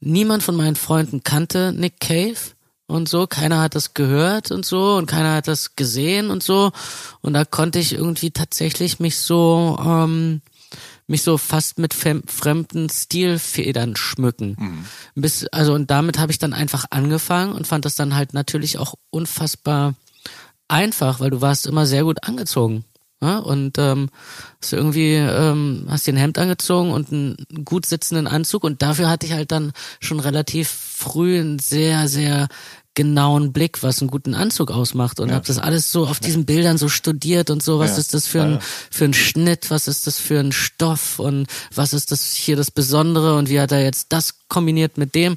Niemand von meinen Freunden kannte Nick Cave und so. Keiner hat das gehört und so und keiner hat das gesehen und so. Und da konnte ich irgendwie tatsächlich mich so... Ähm, mich so fast mit fremden Stilfedern schmücken. Mhm. Bis, also und damit habe ich dann einfach angefangen und fand das dann halt natürlich auch unfassbar einfach, weil du warst immer sehr gut angezogen. Ja? Und ähm, hast irgendwie ähm, hast dir ein Hemd angezogen und einen gut sitzenden Anzug und dafür hatte ich halt dann schon relativ früh ein sehr sehr genauen Blick, was einen guten Anzug ausmacht und ja. habe das alles so auf diesen Bildern so studiert und so, was ja. ist das für ein für ein Schnitt, was ist das für ein Stoff und was ist das hier das Besondere und wie hat er jetzt das kombiniert mit dem?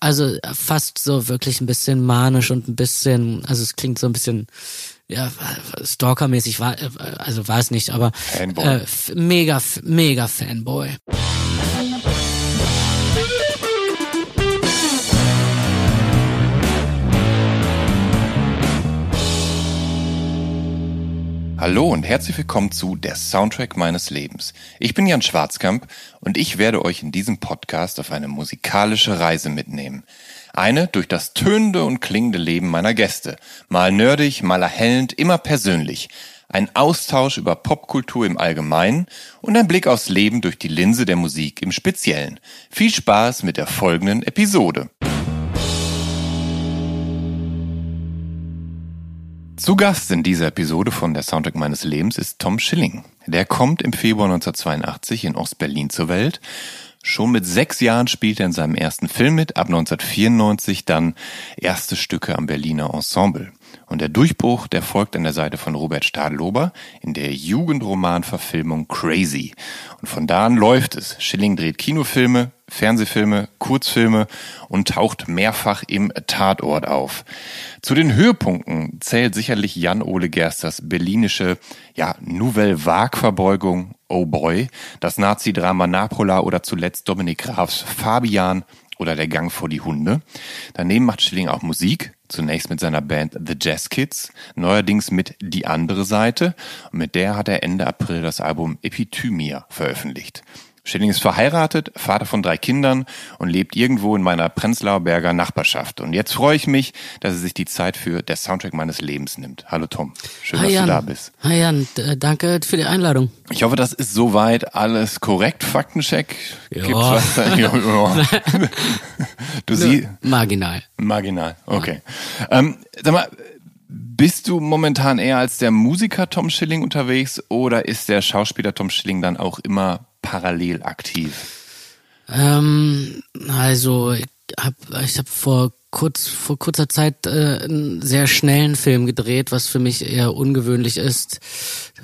Also fast so wirklich ein bisschen manisch und ein bisschen, also es klingt so ein bisschen ja, Stalker-mäßig war, also war es nicht, aber äh, mega, mega Fanboy. Hallo und herzlich willkommen zu Der Soundtrack meines Lebens. Ich bin Jan Schwarzkamp und ich werde euch in diesem Podcast auf eine musikalische Reise mitnehmen. Eine durch das tönende und klingende Leben meiner Gäste. Mal nerdig, mal erhellend, immer persönlich. Ein Austausch über Popkultur im Allgemeinen und ein Blick aufs Leben durch die Linse der Musik im Speziellen. Viel Spaß mit der folgenden Episode. Zu Gast in dieser Episode von der Soundtrack meines Lebens ist Tom Schilling. Der kommt im Februar 1982 in Ostberlin zur Welt. Schon mit sechs Jahren spielt er in seinem ersten Film mit, ab 1994 dann erste Stücke am Berliner Ensemble. Und der Durchbruch, der folgt an der Seite von Robert Stadlober in der Jugendromanverfilmung Crazy. Und von da an läuft es. Schilling dreht Kinofilme, Fernsehfilme, Kurzfilme und taucht mehrfach im Tatort auf. Zu den Höhepunkten zählt sicherlich Jan-Ole Gersters berlinische ja, Nouvelle Vague-Verbeugung Oh Boy, das Nazi-Drama Napola oder zuletzt Dominik Grafs Fabian oder Der Gang vor die Hunde. Daneben macht Schilling auch Musik, zunächst mit seiner Band The Jazz Kids, neuerdings mit Die andere Seite und mit der hat er Ende April das Album Epithymia veröffentlicht. Schilling ist verheiratet, Vater von drei Kindern und lebt irgendwo in meiner Prenzlauer Berger Nachbarschaft. Und jetzt freue ich mich, dass er sich die Zeit für der Soundtrack meines Lebens nimmt. Hallo Tom, schön, Hi dass Jan. du da bist. Hi Jan, danke für die Einladung. Ich hoffe, das ist soweit alles korrekt. Faktencheck. Gibt's was. Du siehst. Marginal. Marginal, okay. Ja. Ähm, sag mal, bist du momentan eher als der Musiker Tom Schilling unterwegs oder ist der Schauspieler Tom Schilling dann auch immer parallel aktiv? Ähm, also ich habe ich hab vor kurz vor kurzer Zeit äh, einen sehr schnellen Film gedreht, was für mich eher ungewöhnlich ist,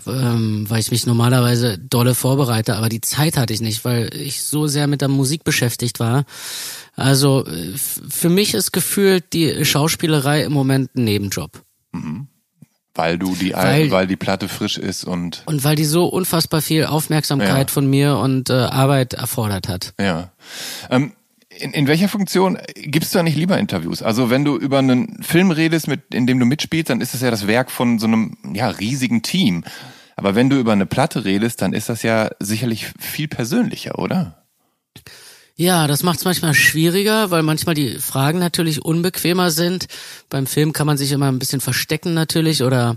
ähm, weil ich mich normalerweise dolle vorbereite, aber die Zeit hatte ich nicht, weil ich so sehr mit der Musik beschäftigt war. Also äh, für mich ist gefühlt die Schauspielerei im Moment ein Nebenjob. Weil du die weil, weil die Platte frisch ist und und weil die so unfassbar viel Aufmerksamkeit ja. von mir und äh, Arbeit erfordert hat. Ja. Ähm, in, in welcher Funktion gibst du da nicht lieber Interviews? Also wenn du über einen Film redest, mit in dem du mitspielst, dann ist das ja das Werk von so einem ja riesigen Team. Aber wenn du über eine Platte redest, dann ist das ja sicherlich viel persönlicher, oder? Ja, das macht es manchmal schwieriger, weil manchmal die Fragen natürlich unbequemer sind. Beim Film kann man sich immer ein bisschen verstecken natürlich oder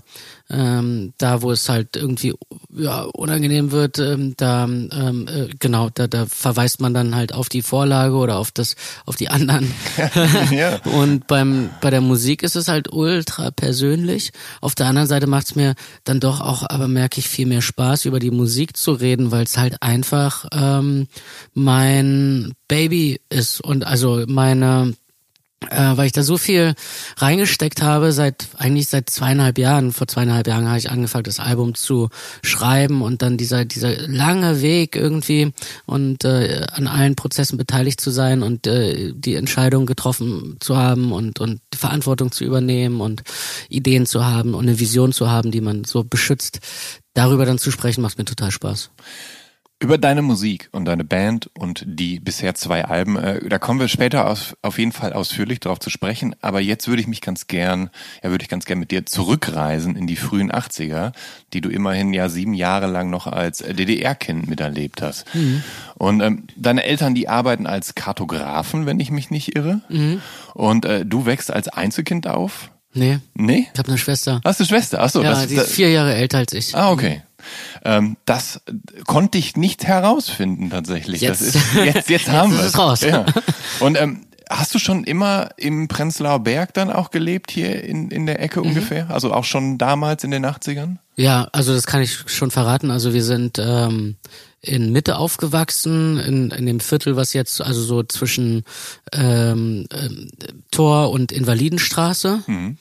ähm, da, wo es halt irgendwie ja, unangenehm wird, ähm, da ähm, äh, genau, da, da verweist man dann halt auf die Vorlage oder auf das, auf die anderen. ja. Und beim bei der Musik ist es halt ultra persönlich. Auf der anderen Seite macht es mir dann doch auch, aber merke ich viel mehr Spaß, über die Musik zu reden, weil es halt einfach ähm, mein Baby ist und also meine äh, weil ich da so viel reingesteckt habe, seit eigentlich seit zweieinhalb Jahren. Vor zweieinhalb Jahren habe ich angefangen, das Album zu schreiben und dann dieser dieser lange Weg irgendwie und äh, an allen Prozessen beteiligt zu sein und äh, die Entscheidung getroffen zu haben und und die Verantwortung zu übernehmen und Ideen zu haben und eine Vision zu haben, die man so beschützt. Darüber dann zu sprechen macht mir total Spaß. Über deine Musik und deine Band und die bisher zwei Alben, äh, da kommen wir später aus, auf jeden Fall ausführlich darauf zu sprechen. Aber jetzt würde ich mich ganz gern, ja, würde ich ganz gern mit dir zurückreisen in die frühen 80er, die du immerhin ja sieben Jahre lang noch als DDR-Kind miterlebt hast. Mhm. Und ähm, deine Eltern, die arbeiten als Kartografen, wenn ich mich nicht irre. Mhm. Und äh, du wächst als Einzelkind auf. Nee. Nee? Ich habe eine Schwester. Hast du Schwester? Ach so, ja, das, die ist vier Jahre älter als ich. Ah, okay. Ähm, das konnte ich nicht herausfinden tatsächlich. Jetzt. Das ist, jetzt, jetzt haben jetzt wir es raus. Ja. Und ähm, hast du schon immer im Prenzlauer Berg dann auch gelebt, hier in, in der Ecke mhm. ungefähr? Also auch schon damals in den 80ern? Ja, also das kann ich schon verraten. Also wir sind ähm, in Mitte aufgewachsen, in, in dem Viertel, was jetzt also so zwischen ähm, ähm, Tor und Invalidenstraße. Mhm.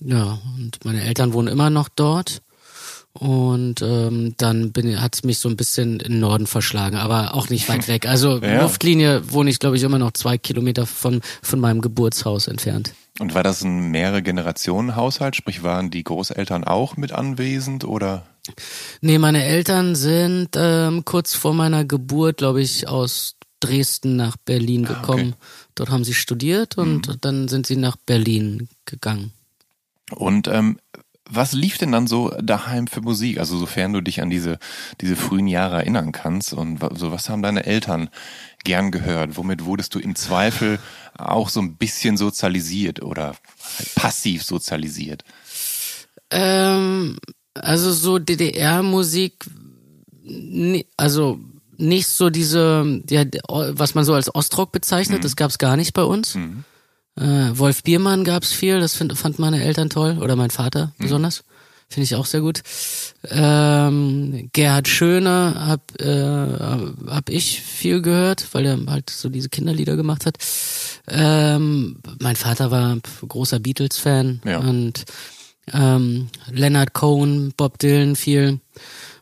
Ja, und meine Eltern wohnen immer noch dort. Und ähm, dann bin, hat's mich so ein bisschen in den Norden verschlagen, aber auch nicht weit weg. Also ja. Luftlinie wohne ich, glaube ich, immer noch zwei Kilometer von, von meinem Geburtshaus entfernt. Und war das ein mehrere Generationen Haushalt? Sprich, waren die Großeltern auch mit anwesend oder? Nee, meine Eltern sind ähm, kurz vor meiner Geburt, glaube ich, aus Dresden nach Berlin ah, gekommen. okay. Dort haben sie studiert und mhm. dann sind sie nach Berlin gegangen. Und ähm, was lief denn dann so daheim für Musik? Also sofern du dich an diese, diese frühen Jahre erinnern kannst und so was haben deine Eltern gern gehört? Womit wurdest du im Zweifel auch so ein bisschen sozialisiert oder passiv sozialisiert? Ähm, also so DDR-Musik, also nicht so diese, ja, was man so als Ostrock bezeichnet, mhm. das gab's gar nicht bei uns. Mhm. Äh, Wolf Biermann gab's viel, das find, fand meine Eltern toll oder mein Vater mhm. besonders. Finde ich auch sehr gut. Ähm, Gerhard Schöne hab, äh, hab ich viel gehört, weil er halt so diese Kinderlieder gemacht hat. Ähm, mein Vater war großer Beatles-Fan ja. und ähm, Leonard Cohen, Bob Dylan viel.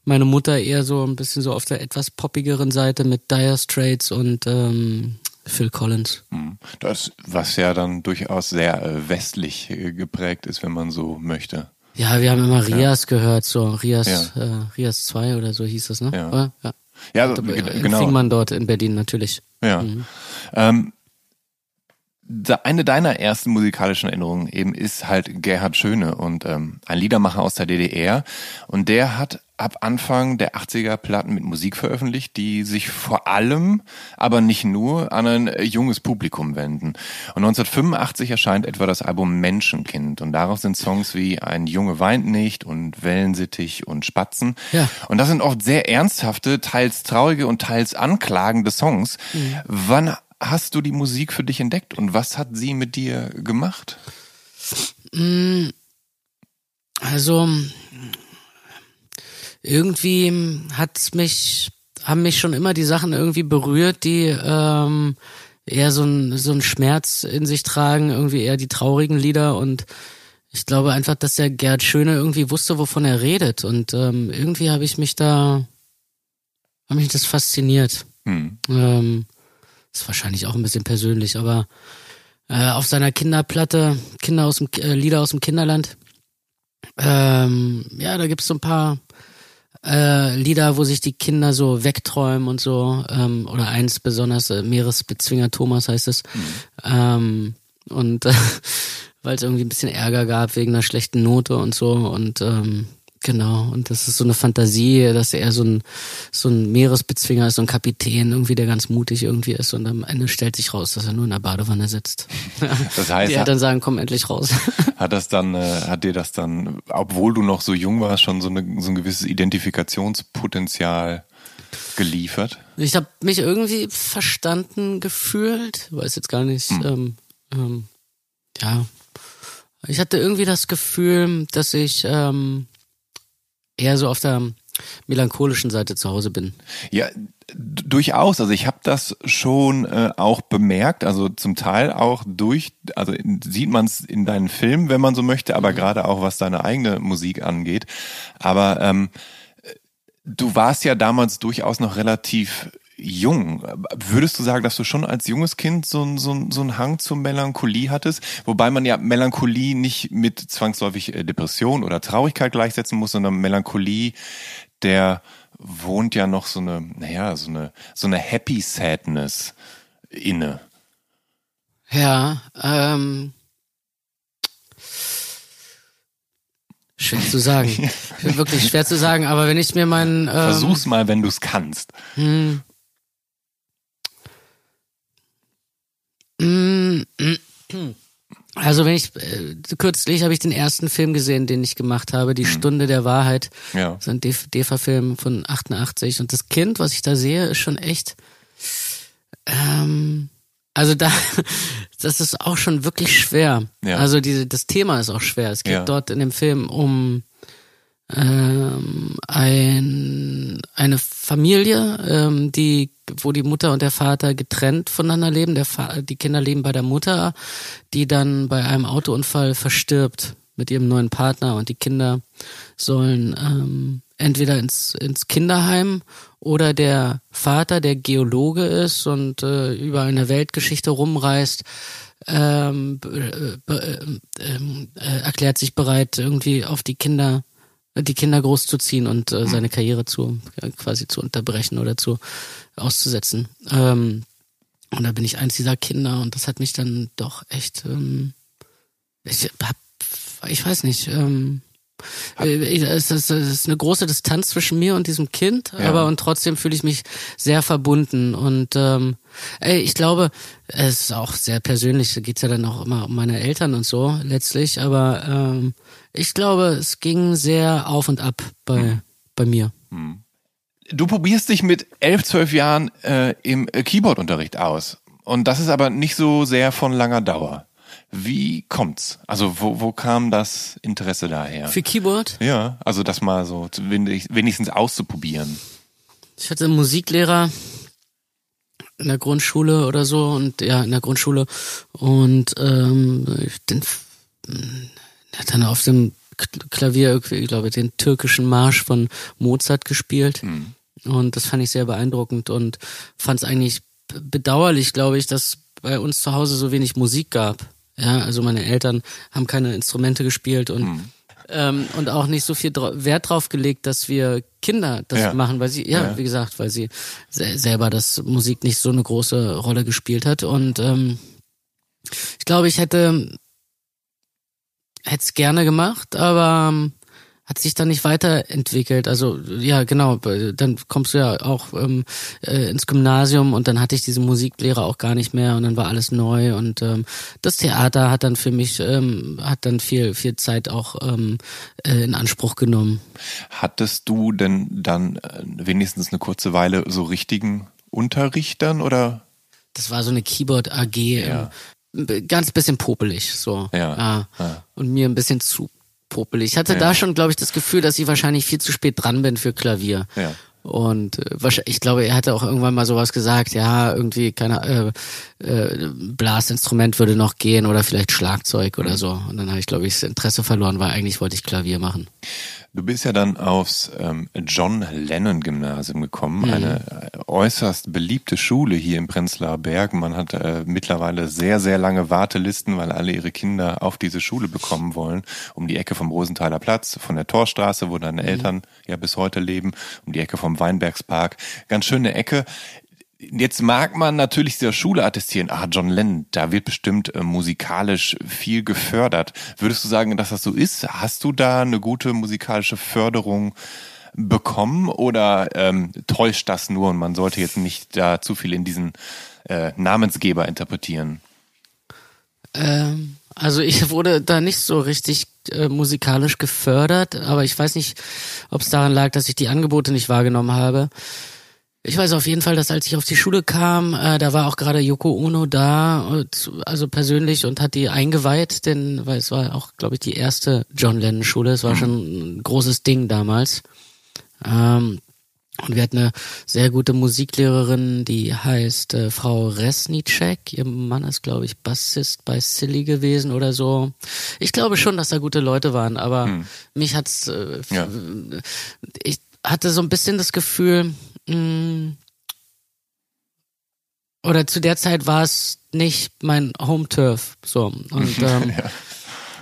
Meine Mutter eher so ein bisschen so auf der etwas poppigeren Seite mit Dire Straits und ähm, Phil Collins. Hm. Das, was ja dann durchaus sehr äh, westlich äh, geprägt ist, wenn man so möchte. Ja, wir haben immer Rias ja. gehört, so Rias, ja. äh, Rias 2 oder so hieß das, ne? Ja. Ja, ja also, genau. Fing man dort in Berlin natürlich. Ja. Mhm. Ähm, eine deiner ersten musikalischen Erinnerungen eben ist halt Gerhard Schöne und ähm, ein Liedermacher aus der DDR. Und der hat ab Anfang der 80er Platten mit Musik veröffentlicht, die sich vor allem, aber nicht nur, an ein junges Publikum wenden. Und 1985 erscheint etwa das Album Menschenkind. Und darauf sind Songs wie Ein Junge weint nicht und Wellensittich und Spatzen. Ja. Und das sind oft sehr ernsthafte, teils traurige und teils anklagende Songs. Mhm. Wann hast du die Musik für dich entdeckt und was hat sie mit dir gemacht? Mm, also irgendwie hat mich haben mich schon immer die Sachen irgendwie berührt, die ähm, eher so ein so ein Schmerz in sich tragen, irgendwie eher die traurigen Lieder und ich glaube einfach, dass der Gerd Schöne irgendwie wusste, wovon er redet und ähm, irgendwie habe ich mich da habe mich das fasziniert. Hm. Ähm, ist wahrscheinlich auch ein bisschen persönlich, aber äh, auf seiner Kinderplatte, Kinder aus dem, äh, Lieder aus dem Kinderland, ähm, ja, da gibt's so ein paar äh, Lieder, wo sich die Kinder so wegträumen und so, ähm, oder eins besonders, äh, Meeresbezwinger Thomas heißt es. Mhm. Ähm, und äh, weil es irgendwie ein bisschen Ärger gab wegen einer schlechten Note und so und ähm, Genau, und das ist so eine Fantasie, dass er so ein, so ein Meeresbezwinger ist, so ein Kapitän, irgendwie, der ganz mutig irgendwie ist und am Ende stellt sich raus, dass er nur in der Badewanne sitzt. Das heißt, die Eltern sagen, komm endlich raus. Hat das dann, äh, hat dir das dann, obwohl du noch so jung warst, schon so, eine, so ein gewisses Identifikationspotenzial geliefert? Ich habe mich irgendwie verstanden gefühlt, weiß jetzt gar nicht, hm. ähm, ähm, ja, ich hatte irgendwie das Gefühl, dass ich ähm, eher so auf der melancholischen Seite zu Hause bin. Ja, durchaus. Also ich habe das schon äh, auch bemerkt. Also zum Teil auch durch, also sieht man es in deinen Filmen, wenn man so möchte, aber mhm. gerade auch was deine eigene Musik angeht. Aber ähm, du warst ja damals durchaus noch relativ jung. Würdest du sagen, dass du schon als junges Kind so, so, so einen Hang zur Melancholie hattest? Wobei man ja Melancholie nicht mit zwangsläufig äh, Depression oder Traurigkeit gleichsetzen muss, sondern Melancholie, der wohnt ja noch so eine, naja, so eine, so eine Happy Sadness inne. Ja, ähm, Schwer zu sagen. Wirklich schwer zu sagen, aber wenn ich mir meinen. Ähm, Versuch's mal, wenn du es kannst. Hm. Also wenn ich äh, kürzlich habe ich den ersten Film gesehen, den ich gemacht habe, die hm. Stunde der Wahrheit. Ja. So ein DEFA-Film von 88 und das Kind, was ich da sehe, ist schon echt. Ähm, also da, das ist auch schon wirklich schwer. Ja. Also diese, das Thema ist auch schwer. Es geht ja. dort in dem Film um ähm, ein, eine Familie, ähm, die, wo die Mutter und der Vater getrennt voneinander leben. Der Fa die Kinder leben bei der Mutter, die dann bei einem Autounfall verstirbt mit ihrem neuen Partner und die Kinder sollen ähm, entweder ins, ins Kinderheim oder der Vater, der Geologe ist und äh, über eine Weltgeschichte rumreist, ähm, äh, äh, erklärt sich bereit, irgendwie auf die Kinder die Kinder großzuziehen und äh, seine Karriere zu quasi zu unterbrechen oder zu auszusetzen. Ähm, und da bin ich eins dieser Kinder und das hat mich dann doch echt, ähm, ich hab, ich weiß nicht, ähm, äh, es ist, es ist eine große Distanz zwischen mir und diesem Kind, ja. aber und trotzdem fühle ich mich sehr verbunden und ähm, ey, ich glaube, es ist auch sehr persönlich, da geht's ja dann auch immer um meine Eltern und so letztlich, aber ähm, ich glaube, es ging sehr auf und ab bei, hm. bei mir. Hm. Du probierst dich mit elf, zwölf Jahren äh, im Keyboard-Unterricht aus. Und das ist aber nicht so sehr von langer Dauer. Wie kommt's? Also wo, wo kam das Interesse daher? Für Keyboard? Ja, also das mal so wenigstens auszuprobieren. Ich hatte einen Musiklehrer in der Grundschule oder so und ja, in der Grundschule und ähm, den, der hat dann auf dem Klavier, ich glaube, den türkischen Marsch von Mozart gespielt. Mhm. Und das fand ich sehr beeindruckend und fand es eigentlich bedauerlich, glaube ich, dass bei uns zu Hause so wenig Musik gab. Ja, also meine Eltern haben keine Instrumente gespielt und hm. ähm, und auch nicht so viel Wert drauf gelegt, dass wir Kinder das ja. machen, weil sie ja, ja, wie gesagt, weil sie se selber das Musik nicht so eine große Rolle gespielt hat und ähm, ich glaube, ich hätte hätte es gerne gemacht, aber ähm, hat sich dann nicht weiterentwickelt. Also ja, genau, dann kommst du ja auch ähm, äh, ins Gymnasium und dann hatte ich diese Musiklehre auch gar nicht mehr und dann war alles neu und ähm, das Theater hat dann für mich ähm, hat dann viel viel Zeit auch ähm, äh, in Anspruch genommen. Hattest du denn dann äh, wenigstens eine kurze Weile so richtigen Unterrichtern oder? Das war so eine Keyboard AG. Ja. Ähm, ganz bisschen popelig so. Ja. ja. ja. Und mir ein bisschen zu popelig. Ich hatte ja. da schon, glaube ich, das Gefühl, dass ich wahrscheinlich viel zu spät dran bin für Klavier. Ja. Und äh, ich glaube, er hatte auch irgendwann mal sowas gesagt, ja, irgendwie, keine äh, äh, Blasinstrument würde noch gehen oder vielleicht Schlagzeug oder mhm. so. Und dann habe ich, glaube ich, das Interesse verloren, weil eigentlich wollte ich Klavier machen. Du bist ja dann aufs ähm, John Lennon Gymnasium gekommen, mhm. eine äh, äußerst beliebte Schule hier im Prenzlauer Berg. Man hat äh, mittlerweile sehr, sehr lange Wartelisten, weil alle ihre Kinder auf diese Schule bekommen wollen. Um die Ecke vom Rosenthaler Platz, von der Torstraße, wo deine mhm. Eltern ja bis heute leben, um die Ecke vom Weinbergspark. Ganz schöne Ecke. Jetzt mag man natürlich dieser Schule attestieren, ah, John Lennon, da wird bestimmt äh, musikalisch viel gefördert. Würdest du sagen, dass das so ist? Hast du da eine gute musikalische Förderung bekommen oder ähm, täuscht das nur und man sollte jetzt nicht da zu viel in diesen äh, Namensgeber interpretieren? Ähm, also ich wurde da nicht so richtig äh, musikalisch gefördert, aber ich weiß nicht, ob es daran lag, dass ich die Angebote nicht wahrgenommen habe. Ich weiß auf jeden Fall, dass als ich auf die Schule kam, äh, da war auch gerade Yoko Ono da, und, also persönlich und hat die eingeweiht, denn weil es war auch, glaube ich, die erste John Lennon Schule. Es war mhm. schon ein großes Ding damals. Ähm, und wir hatten eine sehr gute Musiklehrerin, die heißt äh, Frau Resnicek. Ihr Mann ist, glaube ich, Bassist bei Silly gewesen oder so. Ich glaube schon, dass da gute Leute waren, aber hm. mich hat's. Äh, ja. Ich hatte so ein bisschen das Gefühl, mh, oder zu der Zeit war es nicht mein Home Turf. So und ähm, ja.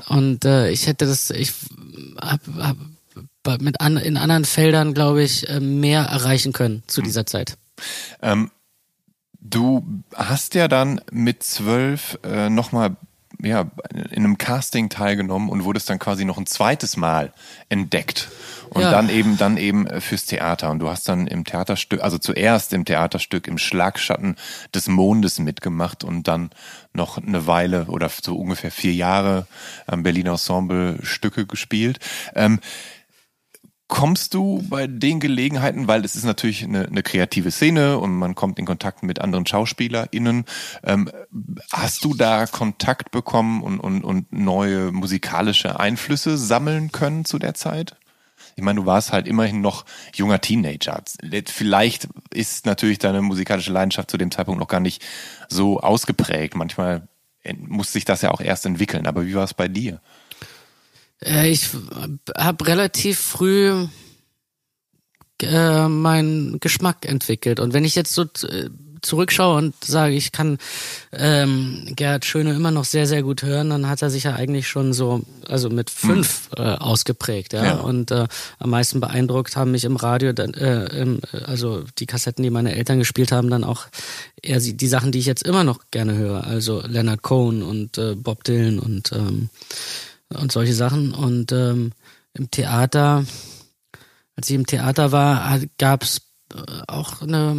und äh, ich hätte das. Ich hab, hab mit an, in anderen Feldern, glaube ich, äh, mehr erreichen können zu hm. dieser Zeit. Ähm, du hast ja dann mit zwölf äh, nochmal ja, in einem Casting teilgenommen und wurdest dann quasi noch ein zweites Mal entdeckt. Und ja. dann eben, dann eben fürs Theater. Und du hast dann im Theaterstück, also zuerst im Theaterstück im Schlagschatten des Mondes mitgemacht und dann noch eine Weile oder so ungefähr vier Jahre am Berliner Ensemble Stücke gespielt. Ähm, Kommst du bei den Gelegenheiten, weil es ist natürlich eine, eine kreative Szene und man kommt in Kontakt mit anderen SchauspielerInnen, ähm, hast du da Kontakt bekommen und, und, und neue musikalische Einflüsse sammeln können zu der Zeit? Ich meine, du warst halt immerhin noch junger Teenager. Vielleicht ist natürlich deine musikalische Leidenschaft zu dem Zeitpunkt noch gar nicht so ausgeprägt. Manchmal muss sich das ja auch erst entwickeln. Aber wie war es bei dir? Äh, ich habe relativ früh äh, meinen Geschmack entwickelt. Und wenn ich jetzt so äh, zurückschaue und sage, ich kann ähm, Gerhard Schöne immer noch sehr, sehr gut hören, dann hat er sich ja eigentlich schon so, also mit fünf hm. äh, ausgeprägt, ja. ja. Und äh, am meisten beeindruckt haben mich im Radio, dann, äh, im, also die Kassetten, die meine Eltern gespielt haben, dann auch eher die Sachen, die ich jetzt immer noch gerne höre. Also Leonard Cohen und äh, Bob Dylan und ähm, und solche Sachen. Und ähm, im Theater, als ich im Theater war, gab es äh, auch eine,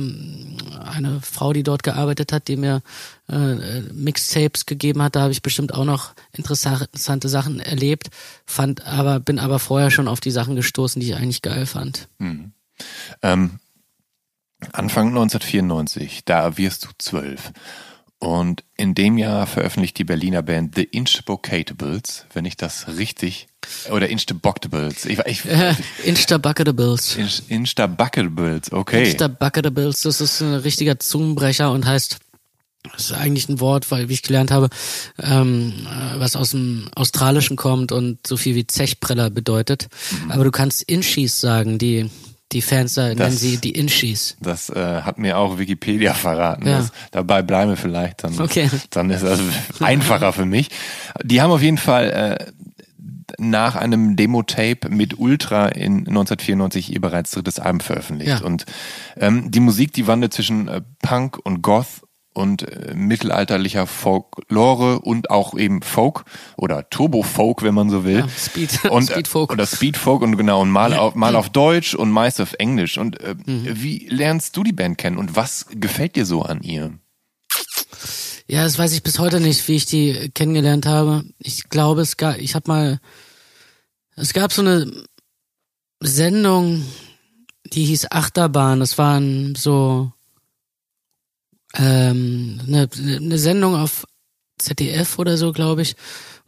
eine Frau, die dort gearbeitet hat, die mir äh, Mixtapes gegeben hat. Da habe ich bestimmt auch noch interessante Sachen erlebt, fand aber bin aber vorher schon auf die Sachen gestoßen, die ich eigentlich geil fand. Hm. Ähm, Anfang 1994, da wirst du zwölf. Und in dem Jahr veröffentlicht die Berliner Band The Inchbocatables, wenn ich das richtig oder Instaboctables. Ich, ich, äh, Instabucketables. Instabucketables, okay. Instabucketables, das ist ein richtiger Zungenbrecher und heißt, das ist eigentlich ein Wort, weil wie ich gelernt habe, ähm, was aus dem Australischen kommt und so viel wie Zechpreller bedeutet. Mhm. Aber du kannst Inchis sagen, die die Fans da nennen sie die Inchis. Das äh, hat mir auch Wikipedia verraten. Ja. Das, dabei bleibe vielleicht, dann, okay. dann ist das einfacher für mich. Die haben auf jeden Fall äh, nach einem Demo-Tape mit Ultra in 1994 ihr bereits drittes Album veröffentlicht. Ja. Und ähm, die Musik, die wandelt zwischen äh, Punk und Goth und äh, mittelalterlicher Folklore und auch eben Folk oder Turbo Folk, wenn man so will. Ja, Speed, und, äh, Speed Folk. Oder Speed Folk und genau, und mal auf, mal auf Deutsch und meist auf Englisch. Und äh, mhm. wie lernst du die Band kennen und was gefällt dir so an ihr? Ja, das weiß ich bis heute nicht, wie ich die kennengelernt habe. Ich glaube, es gab, ich habe mal, es gab so eine Sendung, die hieß Achterbahn. Das waren so ähm, eine, eine Sendung auf ZDF oder so, glaube ich,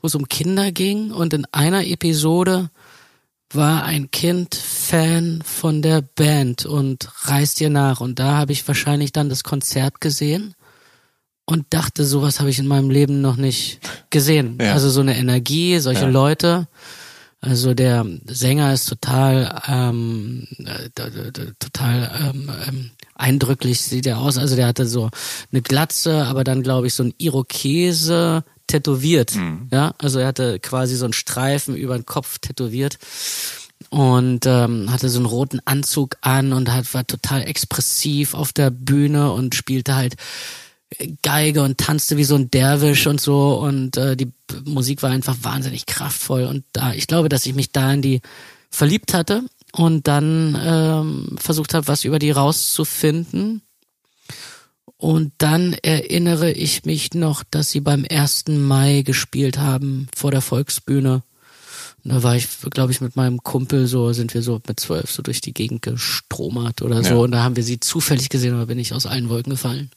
wo es um Kinder ging und in einer Episode war ein Kind Fan von der Band und reist ihr nach und da habe ich wahrscheinlich dann das Konzert gesehen und dachte, sowas habe ich in meinem Leben noch nicht gesehen. Ja. Also so eine Energie, solche ja. Leute. Also der Sänger ist total, ähm, äh, total ähm, ähm, eindrücklich sieht er aus. Also der hatte so eine Glatze, aber dann glaube ich so ein Irokese tätowiert. Mhm. Ja, also er hatte quasi so einen Streifen über den Kopf tätowiert und ähm, hatte so einen roten Anzug an und hat, war total expressiv auf der Bühne und spielte halt Geige und tanzte wie so ein Derwisch und so und äh, die Musik war einfach wahnsinnig kraftvoll und da ich glaube, dass ich mich da in die verliebt hatte und dann ähm, versucht habe, was über die rauszufinden. Und dann erinnere ich mich noch, dass sie beim 1. Mai gespielt haben vor der Volksbühne. Und da war ich, glaube ich, mit meinem Kumpel so, sind wir so mit zwölf so durch die Gegend gestromert oder so. Ja. Und da haben wir sie zufällig gesehen, aber bin ich aus allen Wolken gefallen.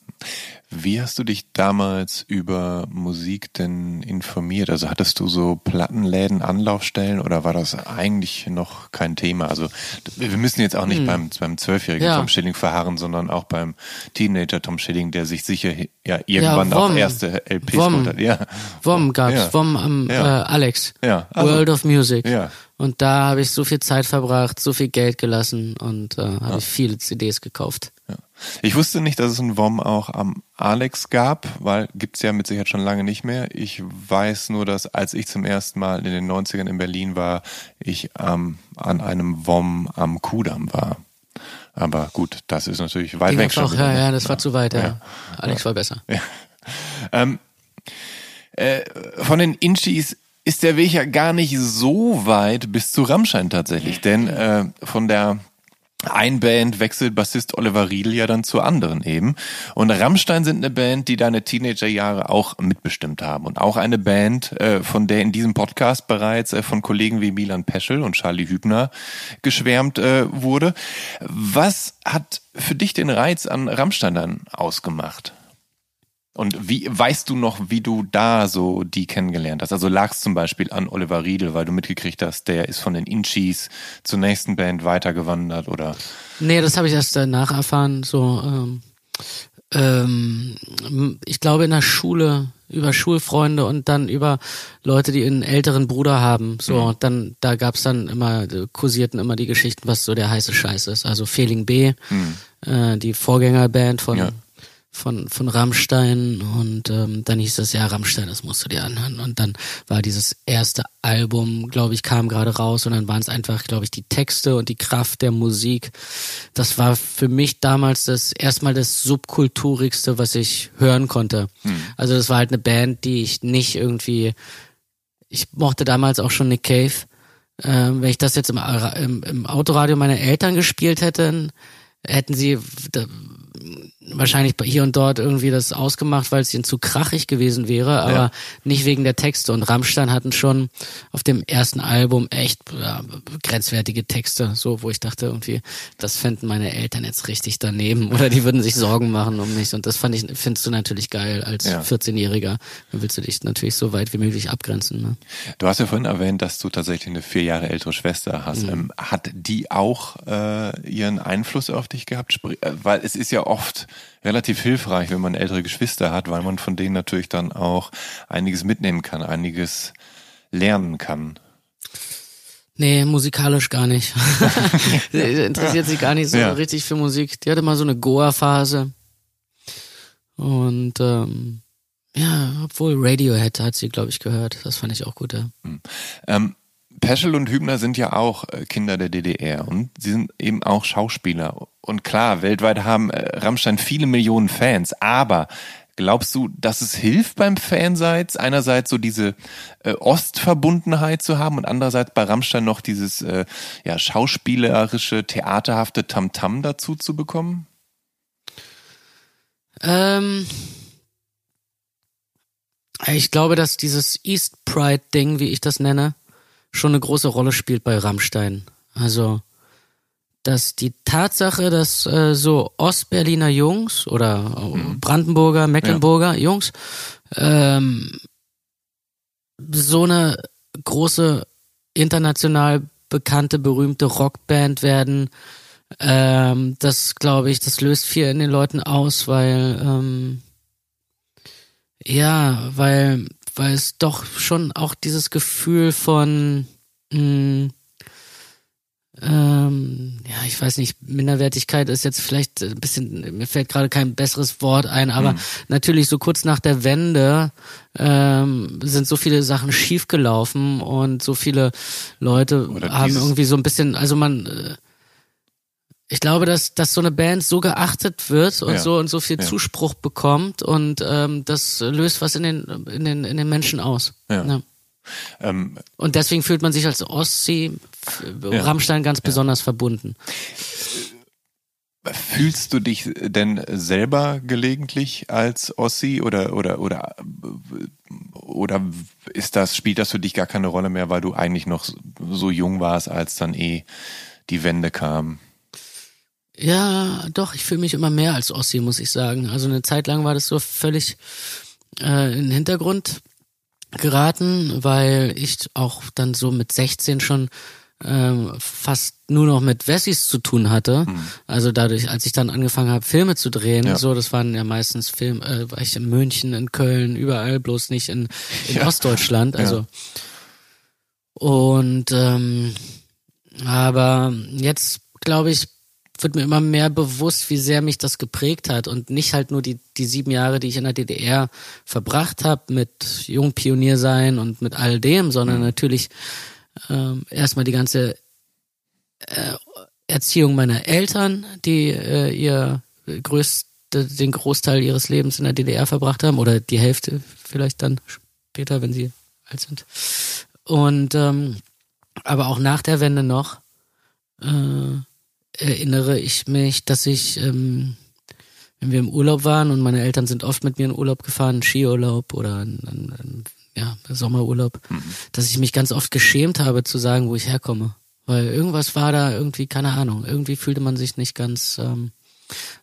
Wie hast du dich damals über Musik denn informiert? Also hattest du so Plattenläden, Anlaufstellen oder war das eigentlich noch kein Thema? Also wir müssen jetzt auch nicht hm. beim, beim zwölfjährigen ja. Tom Schilling verharren, sondern auch beim Teenager Tom Schilling, der sich sicher ja irgendwann ja, auch erste LPs Wom. hat. Ja. Wom gab's, ja. Wom am äh, Alex. Ja. Also, World of Music. Ja. Und da habe ich so viel Zeit verbracht, so viel Geld gelassen und äh, habe ich viele CDs gekauft. Ja. Ich wusste nicht, dass es ein WOM auch am Alex gab, weil gibt's ja mit Sicherheit schon lange nicht mehr. Ich weiß nur, dass als ich zum ersten Mal in den 90ern in Berlin war, ich ähm, an einem WOM am Kudamm war. Aber gut, das ist natürlich weit weg schon. Auch, ja, ja, das war zu weit, ja. ja. Alex ja. war besser. Ja. Ähm, äh, von den Inchis ist der Weg ja gar nicht so weit bis zu Rammstein tatsächlich, denn äh, von der ein Band wechselt Bassist Oliver Riedel ja dann zur anderen eben. Und Rammstein sind eine Band, die deine Teenagerjahre auch mitbestimmt haben. Und auch eine Band, äh, von der in diesem Podcast bereits äh, von Kollegen wie Milan Peschel und Charlie Hübner geschwärmt äh, wurde. Was hat für dich den Reiz an Rammstein dann ausgemacht? Und wie weißt du noch, wie du da so die kennengelernt hast? Also lag es zum Beispiel an Oliver Riedel, weil du mitgekriegt hast, der ist von den Inchis zur nächsten Band weitergewandert oder? Nee, das habe ich erst danach erfahren. So, ähm, ähm, ich glaube in der Schule über Schulfreunde und dann über Leute, die einen älteren Bruder haben. So, mhm. dann da gab's dann immer kursierten immer die Geschichten, was so der heiße Scheiß ist. Also Feeling B, mhm. äh, die Vorgängerband von ja von, von Rammstein und ähm, dann hieß das ja Rammstein, das musst du dir anhören. Und dann war dieses erste Album, glaube ich, kam gerade raus und dann waren es einfach, glaube ich, die Texte und die Kraft der Musik. Das war für mich damals das erstmal das subkulturigste, was ich hören konnte. Hm. Also das war halt eine Band, die ich nicht irgendwie, ich mochte damals auch schon Nick Cave. Ähm, wenn ich das jetzt im, im, im Autoradio meiner Eltern gespielt hätte, hätten sie wahrscheinlich hier und dort irgendwie das ausgemacht, weil es ihnen zu krachig gewesen wäre, aber ja. nicht wegen der Texte. Und Rammstein hatten schon auf dem ersten Album echt ja, grenzwertige Texte, so wo ich dachte irgendwie, das fänden meine Eltern jetzt richtig daneben oder die würden sich Sorgen machen um mich. Und das fand ich, findest du natürlich geil als ja. 14-Jähriger. Dann willst du dich natürlich so weit wie möglich abgrenzen. Ne? Du hast ja vorhin erwähnt, dass du tatsächlich eine vier Jahre ältere Schwester hast. Mhm. Ähm, hat die auch äh, ihren Einfluss auf dich gehabt? Äh, weil es ist ja oft relativ hilfreich, wenn man ältere Geschwister hat, weil man von denen natürlich dann auch einiges mitnehmen kann, einiges lernen kann. Nee, musikalisch gar nicht. interessiert sich gar nicht so ja. richtig für Musik. Die hatte mal so eine Goa-Phase. Und ähm, ja, obwohl Radiohead hat sie, glaube ich, gehört. Das fand ich auch gut, ja. Hm. Ähm, Peschel und Hübner sind ja auch äh, Kinder der DDR und sie sind eben auch Schauspieler. Und klar, weltweit haben äh, Rammstein viele Millionen Fans, aber glaubst du, dass es hilft beim Fanseits, einerseits so diese äh, Ostverbundenheit zu haben und andererseits bei Rammstein noch dieses ja, schauspielerische, theaterhafte Tamtam -Tam dazu zu bekommen? Ähm, ich glaube, dass dieses East Pride Ding, wie ich das nenne, schon eine große Rolle spielt bei Rammstein. Also, dass die Tatsache, dass äh, so Ostberliner Jungs oder mhm. Brandenburger, Mecklenburger ja. Jungs ähm, so eine große international bekannte, berühmte Rockband werden, ähm, das glaube ich, das löst viel in den Leuten aus, weil ähm, ja, weil weil es doch schon auch dieses Gefühl von mh, hm, ähm, ja, ich weiß nicht, Minderwertigkeit ist jetzt vielleicht ein bisschen, mir fällt gerade kein besseres Wort ein, aber mhm. natürlich so kurz nach der Wende ähm, sind so viele Sachen schiefgelaufen und so viele Leute haben irgendwie so ein bisschen, also man äh, ich glaube, dass, dass so eine Band so geachtet wird und ja. so und so viel ja. Zuspruch bekommt und ähm, das löst was in den, in den, in den Menschen aus. Ja. ja. Ähm, und deswegen fühlt man sich als Ostsee Rammstein ganz besonders verbunden. Fühlst du dich denn selber gelegentlich als Ossi oder oder oder oder ist das spielt das für dich gar keine Rolle mehr, weil du eigentlich noch so jung warst, als dann eh die Wende kam? Ja, doch, ich fühle mich immer mehr als Ossi, muss ich sagen. Also eine Zeit lang war das so völlig äh, in den Hintergrund geraten, weil ich auch dann so mit 16 schon ähm, fast nur noch mit Wessis zu tun hatte. Mhm. Also dadurch, als ich dann angefangen habe, Filme zu drehen, ja. so, das waren ja meistens Film, äh, war ich in München, in Köln, überall, bloß nicht in, in ja. Ostdeutschland. Also ja. und ähm, aber jetzt glaube ich, wird mir immer mehr bewusst, wie sehr mich das geprägt hat und nicht halt nur die, die sieben Jahre, die ich in der DDR verbracht habe mit Jungpionier sein und mit all dem, sondern mhm. natürlich ähm, erstmal die ganze äh, Erziehung meiner Eltern, die äh, ihr größte, den Großteil ihres Lebens in der DDR verbracht haben oder die Hälfte vielleicht dann später, wenn sie alt sind. Und ähm, aber auch nach der Wende noch äh, erinnere ich mich, dass ich, ähm, wenn wir im Urlaub waren und meine Eltern sind oft mit mir in Urlaub gefahren, Skiurlaub oder ein, ein, ein ja, Sommerurlaub, mhm. dass ich mich ganz oft geschämt habe zu sagen, wo ich herkomme. Weil irgendwas war da irgendwie, keine Ahnung, irgendwie fühlte man sich nicht ganz, ähm,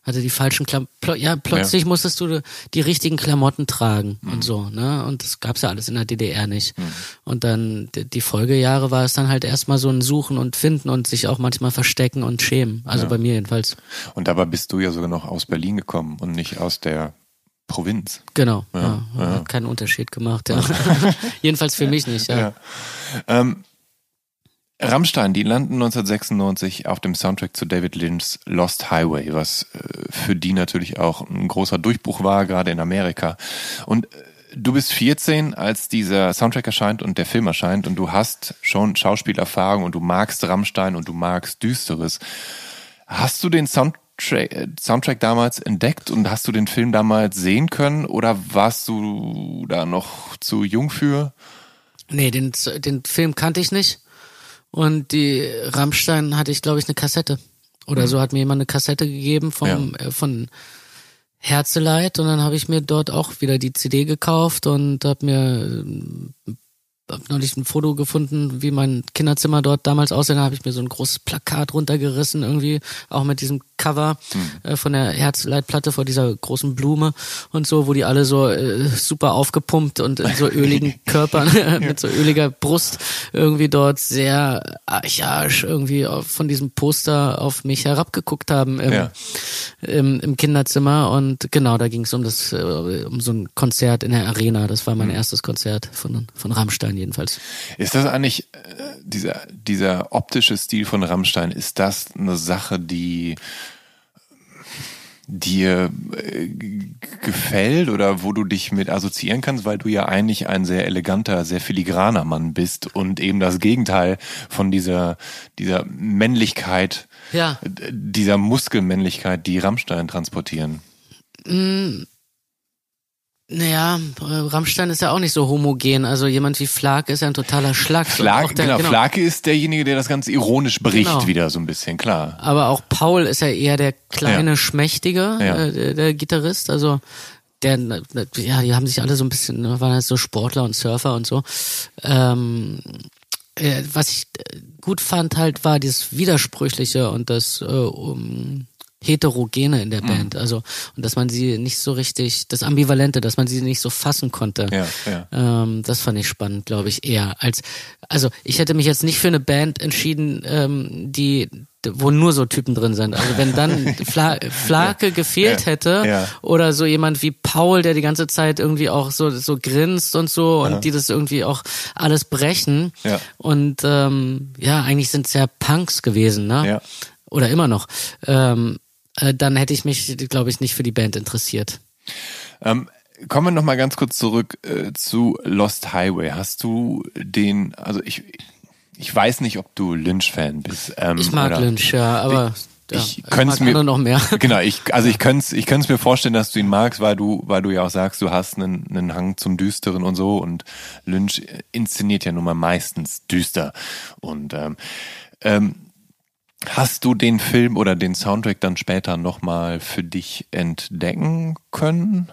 hatte die falschen Klamotten. Ja, plötzlich ja. musstest du die richtigen Klamotten tragen mhm. und so, ne? Und das gab's ja alles in der DDR nicht. Mhm. Und dann die Folgejahre war es dann halt erstmal so ein Suchen und Finden und sich auch manchmal verstecken und schämen. Also ja. bei mir jedenfalls. Und dabei bist du ja sogar noch aus Berlin gekommen und nicht aus der Provinz. Genau, ja, ja, hat keinen Unterschied gemacht, ja. Jedenfalls für mich nicht, ja. ja. Ähm, Rammstein, die landen 1996 auf dem Soundtrack zu David Lynch's Lost Highway, was äh, für die natürlich auch ein großer Durchbruch war, gerade in Amerika. Und äh, du bist 14, als dieser Soundtrack erscheint und der Film erscheint und du hast schon Schauspielerfahrung und du magst Rammstein und du magst Düsteres. Hast du den Soundtrack Soundtrack damals entdeckt und hast du den Film damals sehen können oder warst du da noch zu jung für? Nee, den, den Film kannte ich nicht. Und die Rammstein hatte ich, glaube ich, eine Kassette. Oder mhm. so hat mir jemand eine Kassette gegeben vom, ja. äh, von Herzeleid und dann habe ich mir dort auch wieder die CD gekauft und habe mir äh, habe neulich ein Foto gefunden, wie mein Kinderzimmer dort damals aussah. Da habe ich mir so ein großes Plakat runtergerissen, irgendwie, auch mit diesem Cover mhm. äh, von der Herzleitplatte vor dieser großen Blume und so, wo die alle so äh, super aufgepumpt und in so öligen Körpern, mit so öliger Brust irgendwie dort sehr archaisch irgendwie von diesem Poster auf mich herabgeguckt haben im, ja. im, im, Kinderzimmer. Und genau, da ging es um das, äh, um so ein Konzert in der Arena. Das war mein mhm. erstes Konzert von, von Rammstein jedenfalls. Ist das eigentlich, äh, dieser, dieser optische Stil von Rammstein, ist das eine Sache, die dir äh, gefällt oder wo du dich mit assoziieren kannst, weil du ja eigentlich ein sehr eleganter, sehr filigraner Mann bist und eben das Gegenteil von dieser, dieser Männlichkeit, ja. dieser Muskelmännlichkeit, die Rammstein transportieren. Mm, naja, Rammstein ist ja auch nicht so homogen. Also jemand wie Flake ist ja ein totaler Schlag. Flake, der, genau, genau, Flake ist derjenige, der das ganz ironisch bricht genau. wieder so ein bisschen, klar. Aber auch Paul ist ja eher der kleine, ja. schmächtige, ja. Äh, der, der, Gitarrist. Also der, ja, die haben sich alle so ein bisschen, ne, waren halt so Sportler und Surfer und so. Ähm, äh, was ich gut fand halt war dieses Widersprüchliche und das äh, um, Heterogene in der mhm. Band. Also, und dass man sie nicht so richtig, das Ambivalente, dass man sie nicht so fassen konnte. Ja, ja. Ähm, das fand ich spannend, glaube ich, eher. Als, also ich hätte mich jetzt nicht für eine Band entschieden, ähm, die wo nur so Typen drin sind. Also wenn dann Fla Flake ja, gefehlt hätte ja. oder so jemand wie Paul, der die ganze Zeit irgendwie auch so so grinst und so und die das irgendwie auch alles brechen. Ja. Und ähm, ja, eigentlich sind es ja Punks gewesen, ne? Ja. Oder immer noch. Ähm, äh, dann hätte ich mich, glaube ich, nicht für die Band interessiert. Ähm, kommen wir noch mal ganz kurz zurück äh, zu Lost Highway. Hast du den, also ich, ich weiß nicht, ob du Lynch-Fan bist. Ähm, ich mag Lynch, ja, aber ich, ja, ich könnte es mir noch mehr. Genau, ich also ich könnte ich könnte mir vorstellen, dass du ihn magst, weil du weil du ja auch sagst, du hast einen, einen Hang zum düsteren und so und Lynch inszeniert ja nun mal meistens düster und ähm, ähm, Hast du den Film oder den Soundtrack dann später nochmal für dich entdecken können?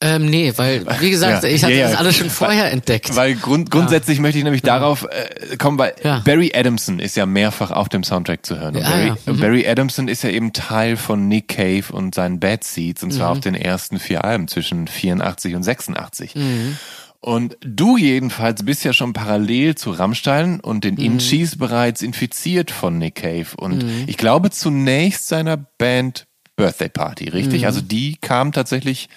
Ähm, nee, weil, wie gesagt, Ja, ich hatte ja, ja. das alles schon vorher entdeckt. Weil grund, grundsätzlich möchte ich nämlich darauf äh, kommen, weil. Barry Adamson ist ja mehrfach auf dem Soundtrack zu hören. Barry. Mhm. Barry Adamson ist ja eben Teil von Nick Cave und seinen Bad Seeds und Mhm. zwar auf den ersten vier Alben zwischen 84 und 86. Mhm. Und du jedenfalls bist ja schon parallel zu Rammstein und den Mhm. Inchis bereits infiziert von Nick Cave. Und ich glaube zunächst seiner Band Birthday Party, richtig? Also die kam tatsächlich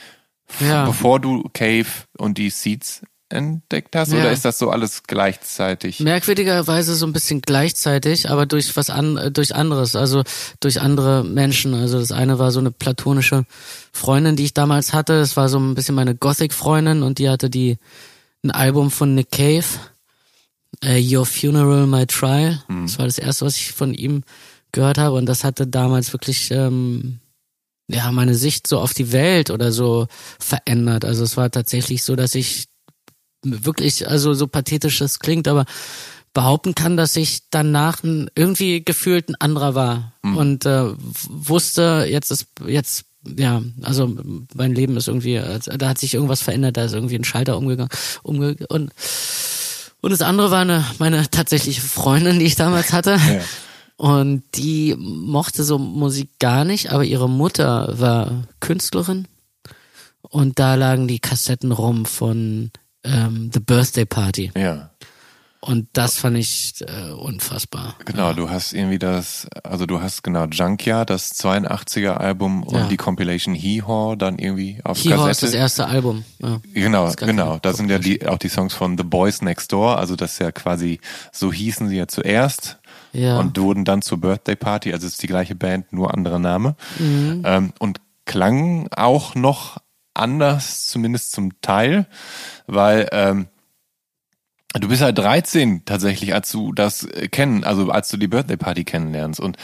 Mhm. Ja. bevor du Cave und die Seeds entdeckt hast? Ja. Oder ist das so alles gleichzeitig? Merkwürdigerweise so ein bisschen gleichzeitig, aber durch was an, äh, durch anderes, also durch andere Menschen. Also das eine war so eine platonische Freundin, die ich damals hatte. Das war so ein bisschen meine Gothic-Freundin und die hatte die ein Album von Nick Cave, äh, Your Funeral, My Trial. Das war das erste, was ich von ihm gehört habe und das hatte damals wirklich ähm, ja meine Sicht so auf die Welt oder so verändert. Also es war tatsächlich so, dass ich wirklich, also so pathetisch es klingt, aber behaupten kann, dass ich danach ein, irgendwie gefühlt ein anderer war und äh, wusste, jetzt ist jetzt ja, also mein Leben ist irgendwie, da hat sich irgendwas verändert, da ist irgendwie ein Schalter umgegangen, umge und und das andere war eine meine tatsächliche Freundin, die ich damals hatte. Und die mochte so Musik gar nicht, aber ihre Mutter war Künstlerin. Und da lagen die Kassetten rum von ähm, The Birthday Party. Ja. Und das fand ich äh, unfassbar. Genau, du hast irgendwie das, also du hast genau Junkyard, das 82er Album und Ja. die Compilation Hee Haw dann irgendwie auf Hee Haw ist das Kassette. erste Album. Ja. Genau, genau. Da sind ja die, auch die Songs von The Boys Next Door, also das ist ja quasi, so hießen sie ja zuerst Ja. und wurden dann zur Birthday Party, also es ist die gleiche Band, nur anderer Name. Mhm. Ähm, und klangen auch noch anders, zumindest zum Teil, weil ähm, du bist halt 13 tatsächlich, als du das äh, kennen, also als du die Birthday Party kennenlernst. Und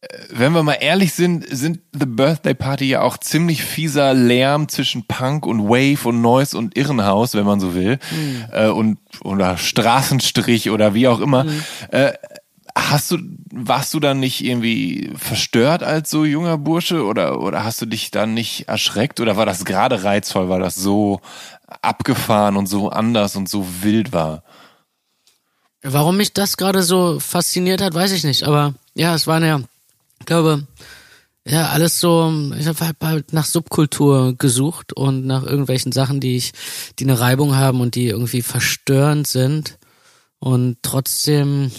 äh, wenn wir mal ehrlich sind, sind The Birthday Party ja auch ziemlich fieser Lärm zwischen Punk und Wave und Noise und Irrenhaus, wenn man so will, äh, und oder Straßenstrich oder wie auch immer. Äh, Hast du, warst du dann nicht irgendwie verstört als so junger Bursche oder, oder hast du dich dann nicht erschreckt oder war das gerade reizvoll, weil das so abgefahren und so anders und so wild war? Warum mich das gerade so fasziniert hat, weiß ich nicht. Aber ja, es waren ja, ich glaube, ja, alles so, ich habe halt, halt nach Subkultur gesucht und nach irgendwelchen Sachen, die ich, die eine Reibung haben und die irgendwie verstörend sind. Und trotzdem,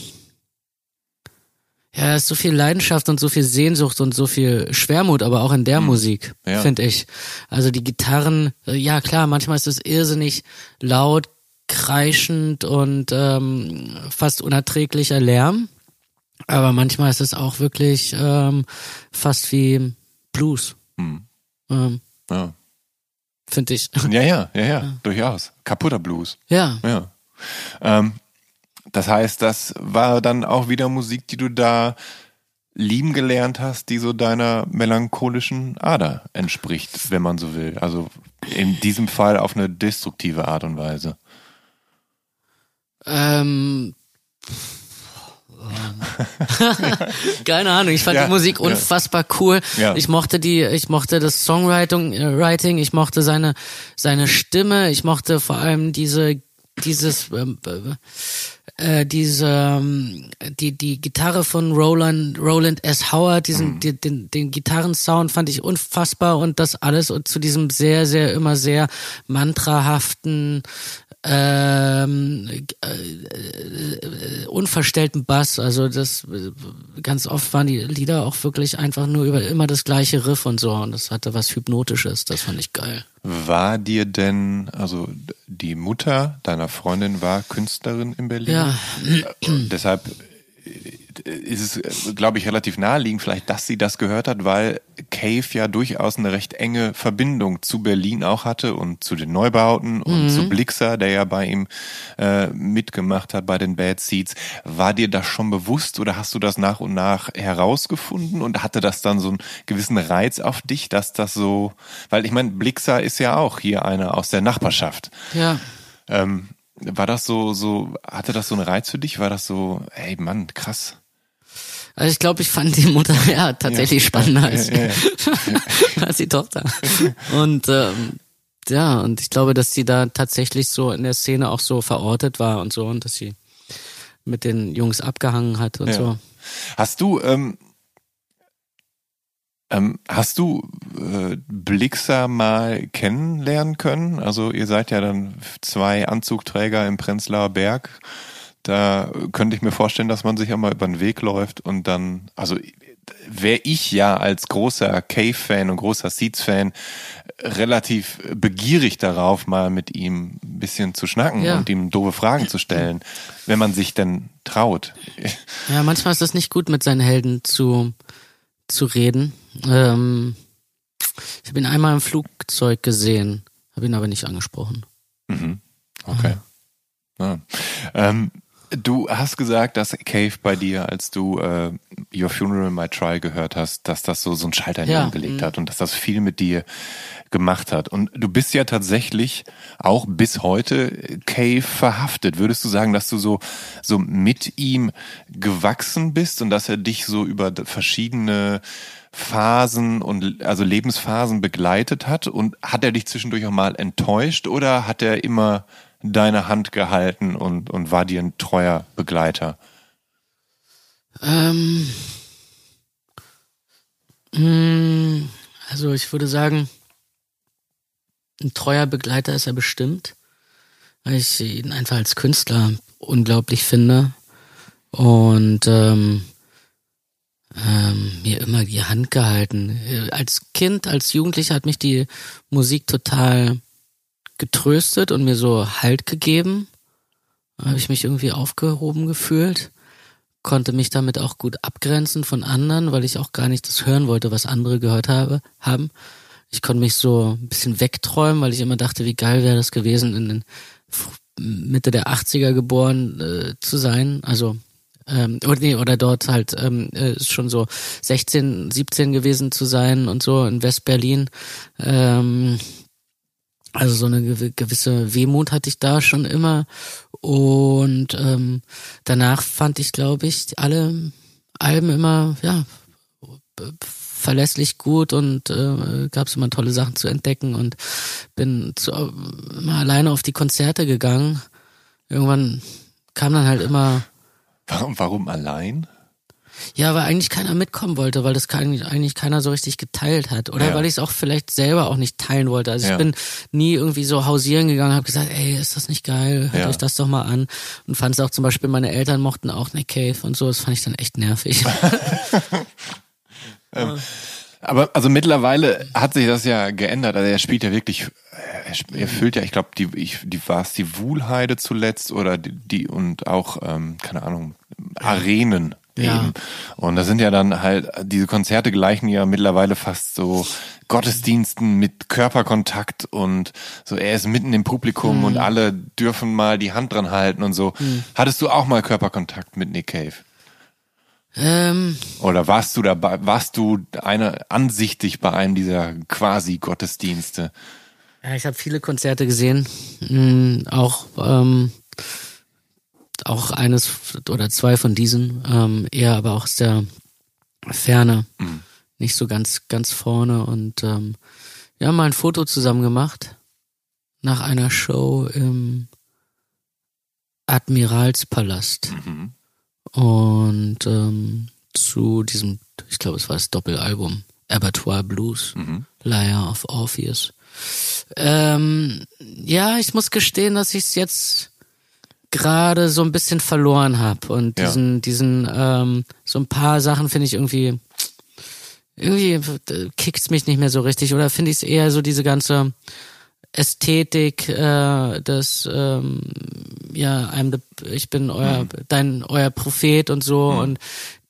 ja, ist so viel Leidenschaft und so viel Sehnsucht und so viel Schwermut, aber auch in der Musik, Ja. finde ich. Also die Gitarren, äh, ja klar, manchmal ist es irrsinnig laut, kreischend und ähm, fast unerträglicher Lärm. Aber manchmal ist es auch wirklich ähm, fast wie Blues. Hm. Ähm, Ja. Finde ich. Ja, ja, ja, ja, durchaus. Kaputter Blues. Ja. Ja. Ähm, das heißt, das war dann auch wieder Musik, die du da lieben gelernt hast, die so deiner melancholischen Ader entspricht, wenn man so will. Also in diesem Fall auf eine destruktive Art und Weise. Ähm, keine Ahnung, ich fand Ja, die Musik ja. unfassbar cool. Ja. Ich mochte die, ich mochte das Songwriting, äh, Writing, ich mochte seine seine Stimme, ich mochte vor allem diese dieses ähm, äh, diese ähm, die die Gitarre von Roland Roland S Howard, diesen Mhm. die, den den Gitarrensound fand ich unfassbar und das alles und zu diesem sehr sehr immer sehr mantrahaften ähm, äh, unverstellten Bass. Also das ganz oft waren die Lieder auch wirklich einfach nur über immer das gleiche Riff und so und das hatte was Hypnotisches. Das fand ich geil. War dir denn, also die Mutter deiner Freundin war Künstlerin in Berlin? Ja. Äh, deshalb ist es, glaube ich, relativ naheliegend vielleicht, dass sie das gehört hat, weil Cave ja durchaus eine recht enge Verbindung zu Berlin auch hatte und zu den Neubauten und zu Blixer, der ja bei ihm äh, mitgemacht hat bei den Bad Seeds. War dir das schon bewusst oder hast du das nach und nach herausgefunden und hatte das dann so einen gewissen Reiz auf dich, dass das so, weil ich meine, Blixer ist ja auch hier einer aus der Nachbarschaft. Ja. Ähm, war das so, so, hatte das so einen Reiz für dich? War das so, ey Mann, krass. Also ich glaube, ich fand die Mutter ja tatsächlich Ja. spannender als, ja, als die Tochter. Und ähm, ja, und ich glaube, dass sie da tatsächlich so in der Szene auch so verortet war und so und dass sie mit den Jungs abgehangen hat und so. Hast du, ähm, ähm, hast du äh, Blixer mal kennenlernen können? Also ihr seid ja dann zwei Anzugträger im Prenzlauer Berg. Da könnte ich mir vorstellen, dass man sich ja mal über den Weg läuft und dann, also wäre ich ja als großer Cave-Fan und großer Seeds-Fan relativ begierig darauf, mal mit ihm ein bisschen zu schnacken ja. und ihm doofe Fragen zu stellen, wenn man sich denn traut. Ja, manchmal ist es nicht gut, mit seinen Helden zu, zu reden. Ähm, ich habe ihn einmal im Flugzeug gesehen, habe ihn aber nicht angesprochen. Mhm. Okay. Ja. Ähm, Du hast gesagt, dass Cave bei dir, als du äh, Your Funeral My Trial gehört hast, dass das so so ein Schalter ja. gelegt mhm. hat und dass das viel mit dir gemacht hat. Und du bist ja tatsächlich auch bis heute Cave verhaftet. Würdest du sagen, dass du so so mit ihm gewachsen bist und dass er dich so über verschiedene Phasen und also Lebensphasen begleitet hat und hat er dich zwischendurch auch mal enttäuscht oder hat er immer deine Hand gehalten und, und war dir ein treuer Begleiter? Ähm, hm, also ich würde sagen, ein treuer Begleiter ist er bestimmt, weil ich ihn einfach als Künstler unglaublich finde und ähm, ähm, mir immer die Hand gehalten. Als Kind, als Jugendlicher hat mich die Musik total getröstet und mir so Halt gegeben. Habe ich mich irgendwie aufgehoben gefühlt, konnte mich damit auch gut abgrenzen von anderen, weil ich auch gar nicht das hören wollte, was andere gehört habe, haben. Ich konnte mich so ein bisschen wegträumen, weil ich immer dachte, wie geil wäre das gewesen, in den Mitte der 80er geboren äh, zu sein. Also ähm, oder, nee, oder dort halt ähm, äh, schon so 16, 17 gewesen zu sein und so in West-Berlin. Ähm, also so eine gewisse Wehmut hatte ich da schon immer. Und ähm, danach fand ich, glaube ich, alle Alben immer, ja, verlässlich gut und äh, gab es immer tolle Sachen zu entdecken und bin zu, immer alleine auf die Konzerte gegangen. Irgendwann kam dann halt immer. Warum, warum allein? Ja, weil eigentlich keiner mitkommen wollte, weil das eigentlich keiner so richtig geteilt hat. Oder ja. weil ich es auch vielleicht selber auch nicht teilen wollte. Also ja. ich bin nie irgendwie so hausieren gegangen, habe gesagt, ey, ist das nicht geil? Hört ja. euch das doch mal an. Und fand es auch zum Beispiel, meine Eltern mochten auch Nick Cave und so. Das fand ich dann echt nervig. ähm, aber also mittlerweile hat sich das ja geändert. Also er spielt ja wirklich, er, füllt ja, ich glaube, die, ich, die war es die Wuhlheide zuletzt oder die, die und auch, ähm, keine Ahnung, Arenen ja. Eben. Und das sind ja dann halt, diese Konzerte gleichen ja mittlerweile fast so Gottesdiensten mit Körperkontakt und so, er ist mitten im Publikum mhm. und alle dürfen mal die Hand dran halten und so. Mhm. Hattest du auch mal Körperkontakt mit Nick Cave? Ähm, Oder warst du dabei, warst du eine ansichtig bei einem dieser quasi Gottesdienste? Ja, ich habe viele Konzerte gesehen, mhm, auch ähm, auch eines oder zwei von diesen, ähm, eher aber auch aus der Ferne, mhm. nicht so ganz, ganz vorne und ähm, wir haben mal ein Foto zusammen gemacht nach einer Show im Admiralspalast mhm. und ähm, zu diesem, ich glaube, es war das Doppelalbum Abattoir Blues, mhm. Liar of Orpheus. Ähm, ja, ich muss gestehen, dass ich es jetzt gerade so ein bisschen verloren habe und diesen ja. diesen ähm, so ein paar Sachen finde ich irgendwie irgendwie kickt's mich nicht mehr so richtig oder finde ich es eher so diese ganze Ästhetik äh, des ähm, ja I'm the, ich bin euer mhm. dein euer Prophet und so mhm. und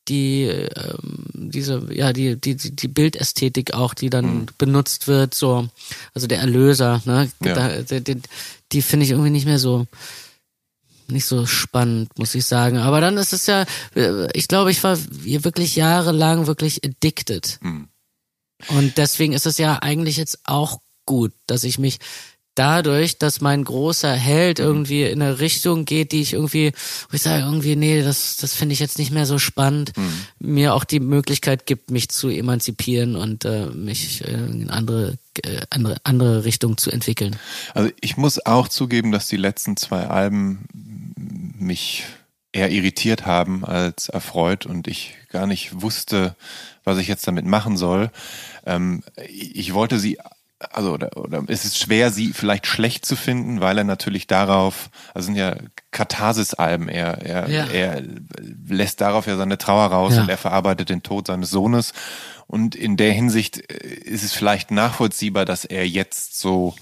die ähm, diese ja die die die Bildästhetik auch die dann mhm. benutzt wird so also der Erlöser ne ja. da, die, die, die finde ich irgendwie nicht mehr so nicht so spannend, muss ich sagen. Aber dann ist es ja, ich glaube, ich war hier wirklich jahrelang wirklich addicted. Mhm. Und deswegen ist es ja eigentlich jetzt auch gut, dass ich mich dadurch, dass mein großer Held irgendwie in eine Richtung geht, die ich irgendwie, wo ich sage, irgendwie, nee, das, das finde ich jetzt nicht mehr so spannend, mhm. mir auch die Möglichkeit gibt, mich zu emanzipieren und äh, mich äh, in andere, äh, andere, andere Richtung zu entwickeln. Also ich muss auch zugeben, dass die letzten zwei Alben mich eher irritiert haben als erfreut und ich gar nicht wusste, was ich jetzt damit machen soll. Ähm, ich wollte sie also oder, oder es ist schwer, sie vielleicht schlecht zu finden, weil er natürlich darauf, also sind ja Katharsis-Alben, er, er, ja. er lässt darauf ja seine Trauer raus ja. und er verarbeitet den Tod seines Sohnes. Und in der Hinsicht äh, ist es vielleicht nachvollziehbar, dass er jetzt so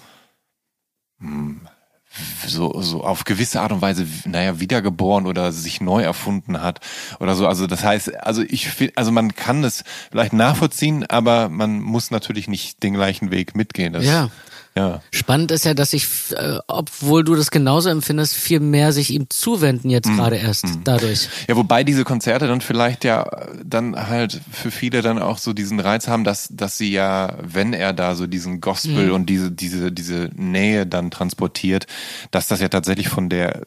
hm, so, so auf gewisse Art und Weise, naja, wiedergeboren oder sich neu erfunden hat oder so. Also das heißt, also ich also man kann es vielleicht nachvollziehen, aber man muss natürlich nicht den gleichen Weg mitgehen. Das, ja. Ja. Spannend ist ja, dass ich, äh, obwohl du das genauso empfindest, viel mehr sich ihm zuwenden jetzt mm. gerade erst mm. dadurch. Ja, wobei diese Konzerte dann vielleicht ja dann halt für viele dann auch so diesen Reiz haben, dass, dass sie ja, wenn er da so diesen Gospel mm. und diese, diese, diese Nähe dann transportiert, dass das ja tatsächlich von der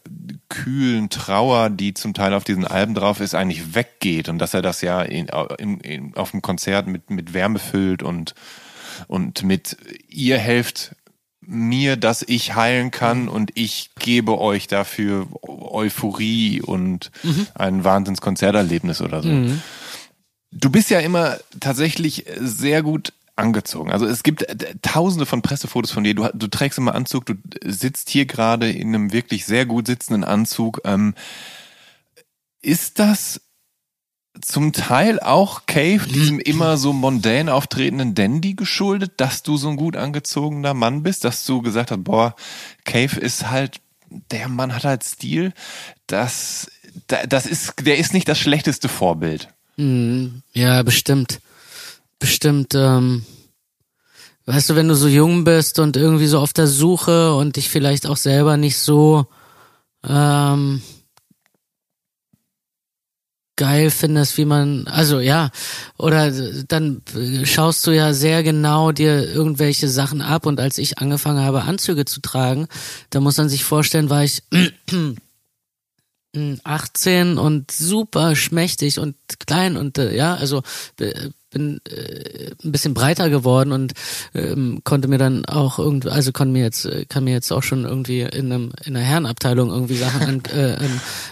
kühlen Trauer, die zum Teil auf diesen Alben drauf ist, eigentlich weggeht und dass er das ja in, in, in, auf dem Konzert mit, mit Wärme füllt und und mit ihr helft mir, dass ich heilen kann mhm. und ich gebe euch dafür Euphorie und mhm. ein Wahnsinnskonzerterlebnis oder so. Mhm. Du bist ja immer tatsächlich sehr gut angezogen. Also es gibt tausende von Pressefotos von dir. Du, du trägst immer Anzug, du sitzt hier gerade in einem wirklich sehr gut sitzenden Anzug. Ähm, ist das zum Teil auch Cave, diesem immer so mondän auftretenden Dandy geschuldet, dass du so ein gut angezogener Mann bist, dass du gesagt hast, boah, Cave ist halt, der Mann hat halt Stil, das, das ist, der ist nicht das schlechteste Vorbild. Mhm. Ja, bestimmt. Bestimmt, ähm, weißt du, wenn du so jung bist und irgendwie so auf der Suche und dich vielleicht auch selber nicht so, ähm, geil findest, wie man, also ja, oder dann schaust du ja sehr genau dir irgendwelche Sachen ab und als ich angefangen habe, Anzüge zu tragen, da muss man sich vorstellen, war ich 18 und super schmächtig und klein und äh, ja, also bin äh, ein bisschen breiter geworden und ähm, konnte mir dann auch irgendwie, also konnte mir jetzt, äh, kann mir jetzt auch schon irgendwie in einem in einer Herrenabteilung irgendwie Sachen äh,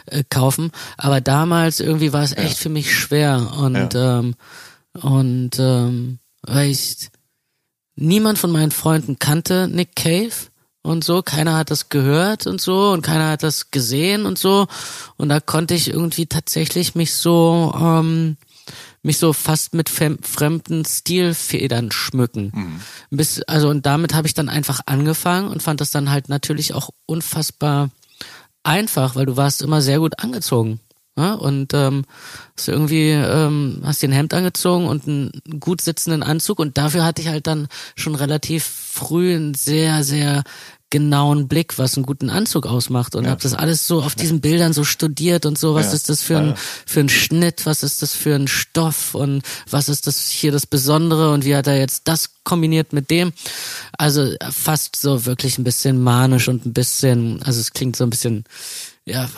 äh, kaufen. Aber damals irgendwie war es echt ja. für mich schwer und ja. ähm, und ähm, weil ich niemand von meinen Freunden kannte Nick Cave und so, keiner hat das gehört und so und keiner hat das gesehen und so und da konnte ich irgendwie tatsächlich mich so ähm, mich so fast mit fremden Stilfedern schmücken. Mhm. Bis, also und damit habe ich dann einfach angefangen und fand das dann halt natürlich auch unfassbar einfach, weil du warst immer sehr gut angezogen. Ja? Und ähm, hast irgendwie ähm, hast dir ein Hemd angezogen und einen gut sitzenden Anzug und dafür hatte ich halt dann schon relativ früh ein sehr sehr genauen Blick, was einen guten Anzug ausmacht und ja. habe das alles so auf diesen Bildern so studiert und so, was ja. ist das für ein für ein Schnitt, was ist das für ein Stoff und was ist das hier das Besondere und wie hat er jetzt das kombiniert mit dem? Also fast so wirklich ein bisschen manisch und ein bisschen, also es klingt so ein bisschen ja,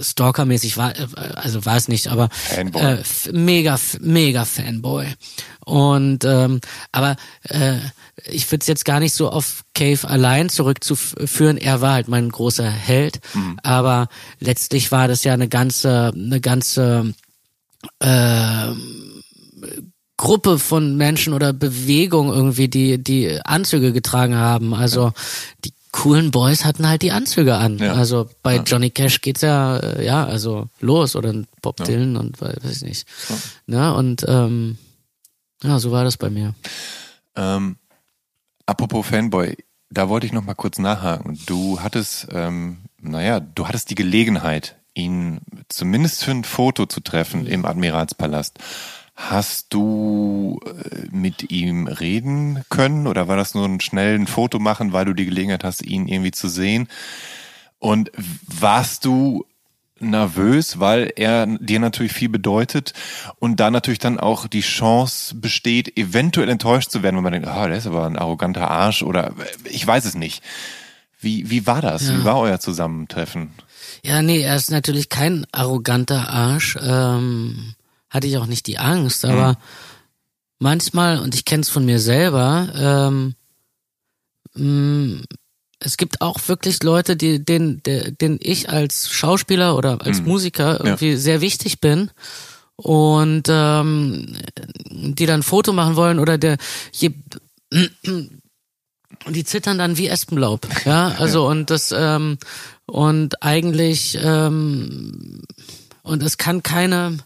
Stalker-mäßig war, also war es nicht, aber äh, mega, mega Fanboy. Und ähm, aber äh, ich würde es jetzt gar nicht so auf Cave allein zurückzuführen. Er war halt mein großer Held, mhm. aber letztlich war das ja eine ganze, eine ganze äh, Gruppe von Menschen oder Bewegung irgendwie, die die Anzüge getragen haben. Also die coolen Boys hatten halt die Anzüge an. Ja. Also bei ja. Johnny Cash geht's ja, äh, ja, also los oder Bob ja. Dylan und weiß ich nicht. Ja. Ne? Und ähm, ja, so war das bei mir. Ähm, apropos Fanboy, da wollte ich noch mal kurz nachhaken. Du hattest, ähm, naja, du hattest die Gelegenheit, ihn zumindest für ein Foto zu treffen im Admiralspalast. Hast du äh, mit ihm reden können oder war das nur ein schnelles Foto machen, weil du die Gelegenheit hast, ihn irgendwie zu sehen? Und warst du nervös, weil er dir natürlich viel bedeutet und da natürlich dann auch die Chance besteht, eventuell enttäuscht zu werden, wenn man denkt, ah, oh, der ist aber ein arroganter Arsch oder ich weiß es nicht. Wie, wie war das? Ja. Wie war euer Zusammentreffen? Ja, nee, er ist natürlich kein arroganter Arsch. Ähm, hatte ich auch nicht die Angst, aber manchmal, und ich kenne es von mir selber, ähm, mh, es gibt auch wirklich Leute, die, denen, denen ich als Schauspieler oder als Musiker irgendwie sehr wichtig bin und ähm, die dann ein Foto machen wollen oder der je, und die zittern dann wie Espenlaub, ja, also und das ähm, und eigentlich ähm, und es kann keine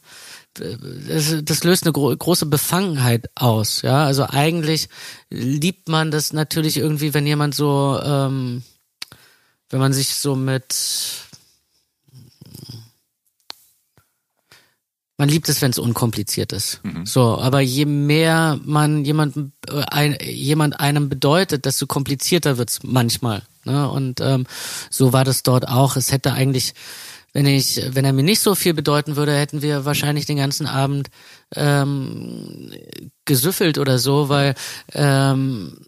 das, das löst eine gro große Befangenheit aus, ja. Also eigentlich liebt man das natürlich irgendwie, wenn jemand so, ähm, wenn man sich so mit man liebt es, wenn es unkompliziert ist. So, aber je mehr man jemanden, äh, ein, jemand einem bedeutet, desto komplizierter wird's manchmal. Ne? Und ähm, so war das dort auch. Es hätte eigentlich, wenn ich, wenn er mir nicht so viel bedeuten würde, hätten wir wahrscheinlich den ganzen Abend ähm, gesüffelt oder so, weil ähm,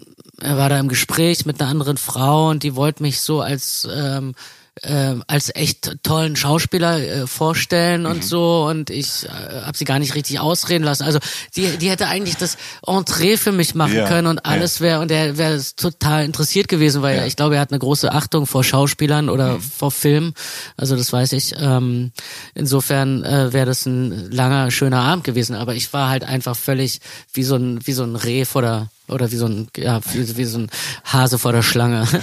er war da im Gespräch mit einer anderen Frau und die wollte mich so als ähm, äh, als echt tollen Schauspieler äh, vorstellen und so und ich äh, habe sie gar nicht richtig ausreden lassen. Also die, die hätte eigentlich das Entree für mich machen Ja, können und alles wäre und er wäre total interessiert gewesen, weil ich glaube, er hat eine große Achtung vor Schauspielern oder vor Filmen. Also das weiß ich. Ähm, insofern äh, wäre das ein langer, schöner Abend gewesen. Aber ich war halt einfach völlig wie so ein wie so ein Reh vor der oder wie so ein ja wie, wie so ein Hase vor der Schlange.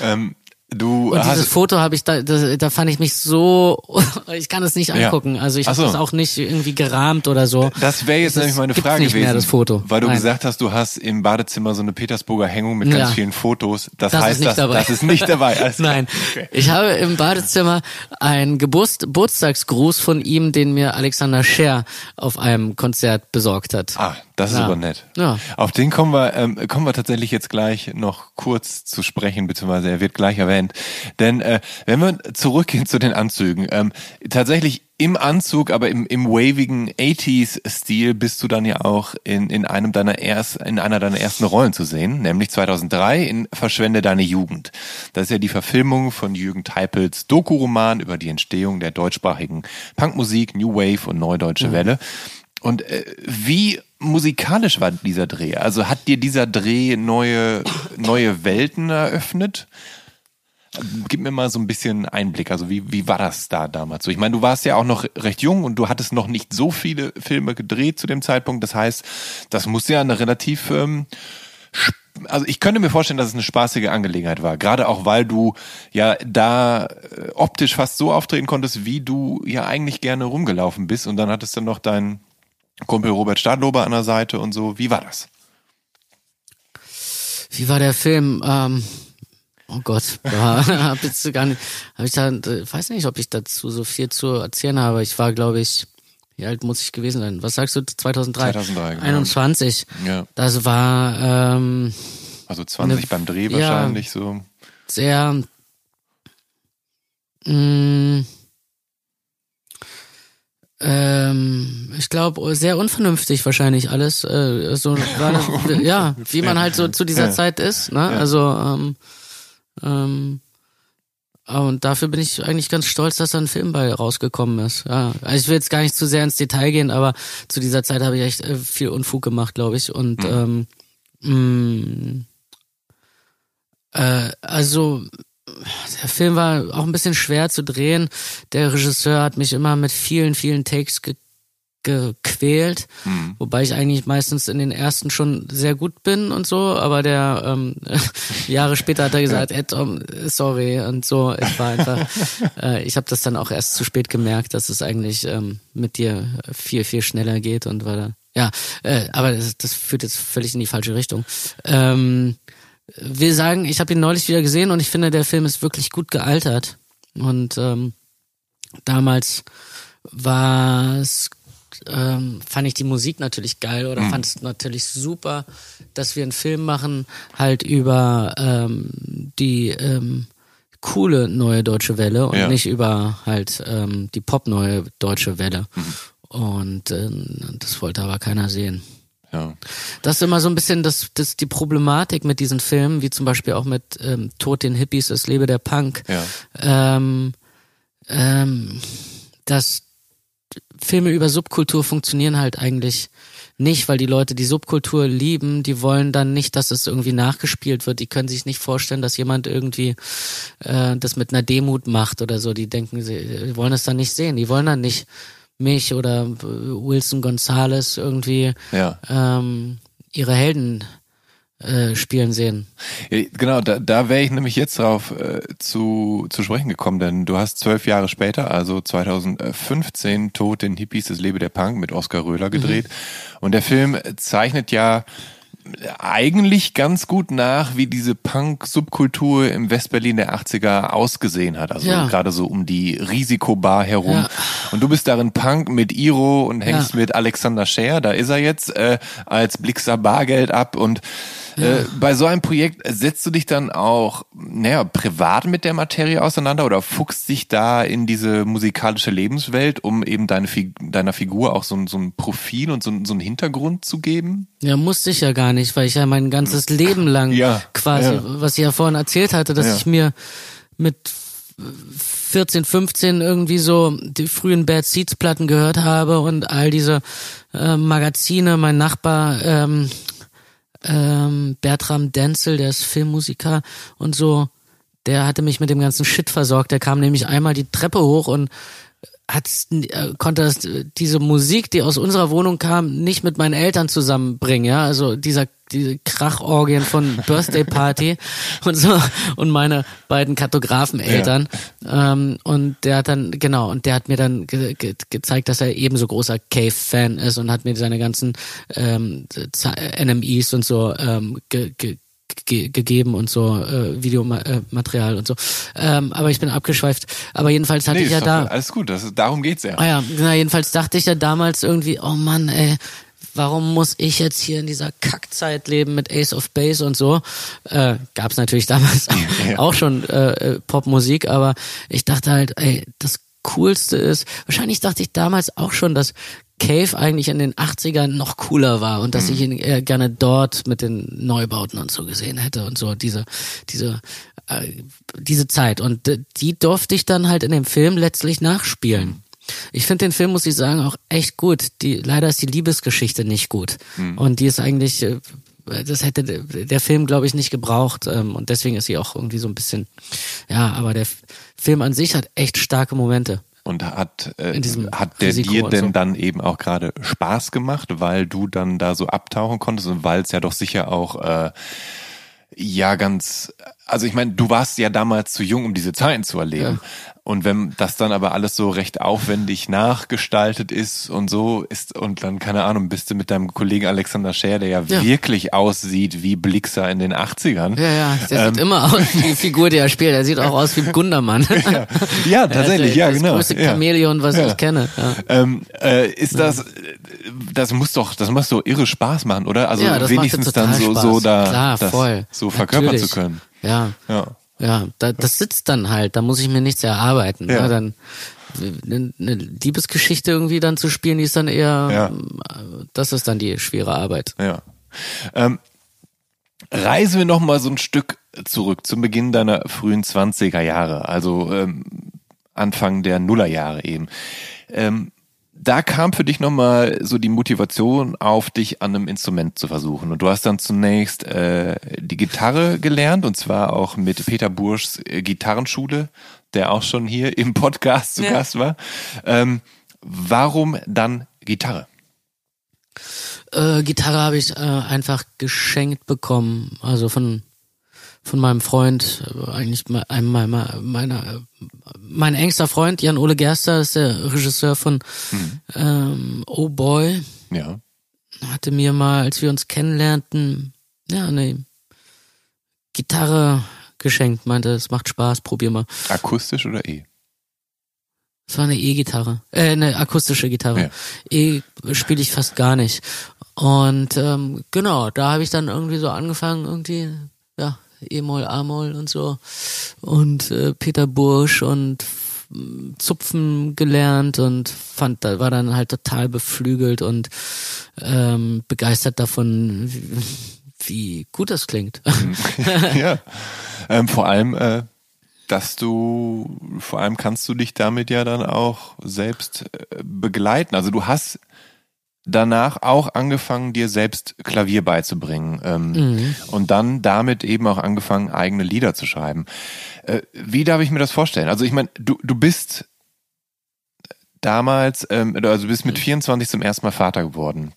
Ähm, du Und dieses Foto habe ich da, da, da fand ich mich so, ich kann es nicht Ja. angucken. Also ich habe so. das auch nicht irgendwie gerahmt oder so. das wäre jetzt Das nämlich meine Frage nicht gewesen. mehr, das Foto. Weil du Nein. gesagt hast, du hast im Badezimmer so eine Petersburger Hängung mit ganz Ja. vielen Fotos. Das, Das ist heißt, nicht das, dabei. das ist nicht dabei. Alles. Nein, Okay. ich habe im Badezimmer einen Geburts Geburtstagsgruß von ihm, den mir Alexander Scher auf einem Konzert besorgt hat. Ah, das ist Ja. aber nett. Ja. Auf den kommen wir, ähm, kommen wir tatsächlich jetzt gleich noch kurz zu sprechen, beziehungsweise er wird gleich erwähnt. Denn äh, wenn wir zurückgehen zu den Anzügen, ähm, tatsächlich im Anzug, aber im, im wavigen 80s-Stil bist du dann ja auch in, in einem deiner erst, in einer deiner ersten Rollen zu sehen, nämlich 2003 in Verschwende deine Jugend. Das ist ja die Verfilmung von Jürgen Teipels Doku-Roman über die Entstehung der deutschsprachigen Punkmusik, New Wave und Neudeutsche Welle. Und äh, wie musikalisch war dieser Dreh? Also hat dir dieser Dreh neue, neue Welten eröffnet? Gib mir mal so ein bisschen Einblick. Also wie, wie war das da damals so? Ich meine, du warst ja auch noch recht jung und du hattest noch nicht so viele Filme gedreht zu dem Zeitpunkt. Das heißt, das muss ja eine relativ ähm, also ich könnte mir vorstellen, dass es eine spaßige Angelegenheit war. Gerade auch, weil du ja da äh, optisch fast so auftreten konntest, wie du ja eigentlich gerne rumgelaufen bist. Und dann hattest du noch deinen Kumpel Robert Stadlober an der Seite und so. Wie war das? Wie war der Film? Ähm, oh Gott, ja, hab jetzt gar nicht, hab ich da, weiß nicht, ob ich dazu so viel zu erzählen habe. Ich war, glaube ich, wie alt muss ich gewesen sein? Was sagst du? 2003? 2003, genau. 21. Ja. Das war ähm, Also 20 Eine- beim Dreh ja. wahrscheinlich so. sehr mh, ähm, ich glaube sehr unvernünftig wahrscheinlich alles äh, so das, ja wie man halt so zu dieser Ja. Zeit ist ne also ähm, ähm, und dafür bin ich eigentlich ganz stolz, dass da ein Film bei rausgekommen ist. Ja, also ich will jetzt gar nicht zu sehr ins Detail gehen, aber zu dieser Zeit habe ich echt äh, viel Unfug gemacht, glaube ich. Und ähm, mh, äh, also der Film war auch ein bisschen schwer zu drehen. Der Regisseur hat mich immer mit vielen, vielen Takes ge gequält, wobei ich eigentlich meistens in den ersten schon sehr gut bin und so, aber der ähm, Jahre später hat er gesagt, ey Tom, sorry und so. Ich war einfach, äh, ich habe das dann auch erst zu spät gemerkt, dass es eigentlich ähm, mit dir viel, viel schneller geht und war da, ja, äh, aber das, das führt jetzt völlig in die falsche Richtung. Ähm, will sagen, ich habe ihn neulich wieder gesehen und ich finde, der Film ist wirklich gut gealtert. Und ähm, damals war es, ähm, fand ich die Musik natürlich geil oder fand es natürlich super, dass wir einen Film machen, halt über ähm, die ähm, coole neue deutsche Welle und Ja. nicht über halt ähm, die pop neue deutsche Welle. Und ähm, das wollte aber keiner sehen. Ja. Das ist immer so ein bisschen das, das die Problematik mit diesen Filmen, wie zum Beispiel auch mit ähm, Tod den Hippies, es lebe der Punk. Ja. Ähm, ähm, dass Filme über Subkultur funktionieren halt eigentlich nicht, weil die Leute die Subkultur lieben, die wollen dann nicht, dass es irgendwie nachgespielt wird. Die können sich nicht vorstellen, dass jemand irgendwie äh, das mit einer Demut macht oder so. Die denken, sie, wollen es dann nicht sehen. Die wollen dann nicht mich oder äh, Wilson Gonzalez irgendwie Ja. ähm, ihre Helden äh, spielen sehen. Ja, Genau, da, da wäre ich nämlich jetzt drauf äh, zu, zu sprechen gekommen, denn du hast zwölf Jahre später, also 2015, Tod den Hippies, das Lebe der Punk mit Oskar Röhler gedreht. Und der Film zeichnet ja eigentlich ganz gut nach, wie diese Punk-Subkultur im Westberlin der 80er ausgesehen hat. Also Ja. gerade so um die Risikobar herum. Ja. Und du bist darin Punk mit Iro und hängst Ja. mit Alexander Scher, da ist er jetzt, äh, als Blixer Bargeld ab und äh, bei so einem Projekt setzt du dich dann auch, naja, privat mit der Materie auseinander oder fuchst dich da in diese musikalische Lebenswelt, um eben deine, deiner Figur auch so, ein- so ein Profil und so, ein- so einen Hintergrund zu geben? Ja, musste ich ja gar nicht, weil ich ja mein ganzes Leben lang Ja, quasi, ja. was ich ja vorhin erzählt hatte, dass Ja. ich mir mit 14, 15 irgendwie so die frühen Bad Seeds Platten gehört habe und all diese äh, Magazine, mein Nachbar ähm, ähm, Bertram Denzel, der ist Filmmusiker und so, der hatte mich mit dem ganzen Shit versorgt. Der kam nämlich einmal die Treppe hoch und hat äh, konnte das, diese Musik, die aus unserer Wohnung kam, nicht mit meinen Eltern zusammenbringen, ja, also dieser diese Krachorgien von Birthday Party und so und meine beiden Kartografeneltern. Ähm, und der hat dann genau und der hat mir dann ge ge gezeigt, dass er ebenso großer Cave-Fan ist und hat mir seine ganzen ähm, NMEs und so ähm, ge ge ge gegeben und so äh, Videomaterial und so. Ähm, aber ich bin abgeschweift. Aber jedenfalls hatte ich ist ja da. Alles gut, das, darum geht's ja. Ah ja, na, jedenfalls dachte ich ja damals irgendwie, oh Mann, ey, warum muss ich jetzt hier in dieser Kackzeit leben mit Ace of Base und so? Äh, gab's natürlich damals Ja. auch schon äh, äh, Popmusik, aber ich dachte halt, ey, das Coolste ist, wahrscheinlich dachte ich damals auch schon, dass Cave eigentlich in den 80ern noch cooler war und dass ich ihn eher gerne dort mit den Neubauten und so gesehen hätte und so diese diese äh, diese Zeit und äh, die durfte ich dann halt in dem Film letztlich nachspielen. Ich finde den Film, muss ich sagen, auch echt gut. Die, leider ist die Liebesgeschichte nicht gut. Und die ist eigentlich, äh, das hätte der- Film, glaube ich, nicht gebraucht. ähm, Und deswegen ist sie auch irgendwie so ein bisschen, ja, aber der Film an sich hat echt starke Momente. Und hat, äh, hat der Risiko dir denn so. dann eben auch gerade Spaß gemacht, weil du dann da so abtauchen konntest und weil es ja doch sicher auch äh, ja ganz, also ich meine, du warst ja damals zu jung, um diese Zeiten zu erleben. Und wenn das dann aber alles so recht aufwendig nachgestaltet ist und so ist und dann, keine Ahnung, bist du mit deinem Kollegen Alexander Scher, der ja, Ja. wirklich aussieht wie Blixer in den 80ern. Ja, ja, der Ähm. sieht immer aus wie die Figur, die er spielt. Er sieht auch aus wie Gundermann. Ja, ja tatsächlich, ja, das genau. größte ja. Chamäleon, was Ja. ich kenne. Ja. Ähm, äh, ist das, das muss doch, das muss so irre Spaß machen, oder? Also ja, das wenigstens dann so, Spaß. so da, Klar, das voll. so verkörpern Natürlich. zu können. Ja, Ja. ja, da, das sitzt dann halt. Da muss ich mir nichts erarbeiten. Ja. Ne? Dann eine, eine Liebesgeschichte irgendwie dann zu spielen, die ist dann eher, Ja. äh, das ist dann die schwere Arbeit. Ja. Ähm, reisen wir noch mal so ein Stück zurück zum Beginn deiner frühen 20er Jahre, also ähm, Anfang der Nullerjahre eben. Ähm, da kam für dich nochmal so die Motivation auf, dich an einem Instrument zu versuchen. Und du hast dann zunächst äh, die Gitarre gelernt, und zwar auch mit Peter Burschs äh, Gitarrenschule, der auch schon hier im Podcast zu Ja. Gast war. Ähm, warum dann Gitarre? Äh, Gitarre habe ich äh, einfach geschenkt bekommen, also von von meinem Freund, äh, eigentlich einem meiner, meiner mein engster Freund Jan Ole Gerster ist der Regisseur von ähm, Oh Boy, Ja. hatte mir mal, als wir uns kennenlernten, ja eine Gitarre geschenkt, meinte, es macht Spaß, probier mal. Akustisch oder E? Es war eine E-Gitarre, äh, eine akustische Gitarre. Ja. E spiele ich fast gar nicht. Und ähm, genau, da habe ich dann irgendwie so angefangen, irgendwie, ja, E-Moll, A-Moll und so. Und äh, Peter Bursch und Zupfen gelernt und fand, da war dann halt total beflügelt und ähm, begeistert davon, wie, wie gut das klingt. ja, ähm, vor allem, äh, dass du, vor allem kannst du dich damit ja dann auch selbst äh, begleiten. Also du hast danach auch angefangen, dir selbst Klavier beizubringen ähm, mhm. und dann damit eben auch angefangen, eigene Lieder zu schreiben. Äh, wie darf ich mir das vorstellen? Also ich meine, du, du bist damals, ähm, also du bist mit 24 zum ersten Mal Vater geworden.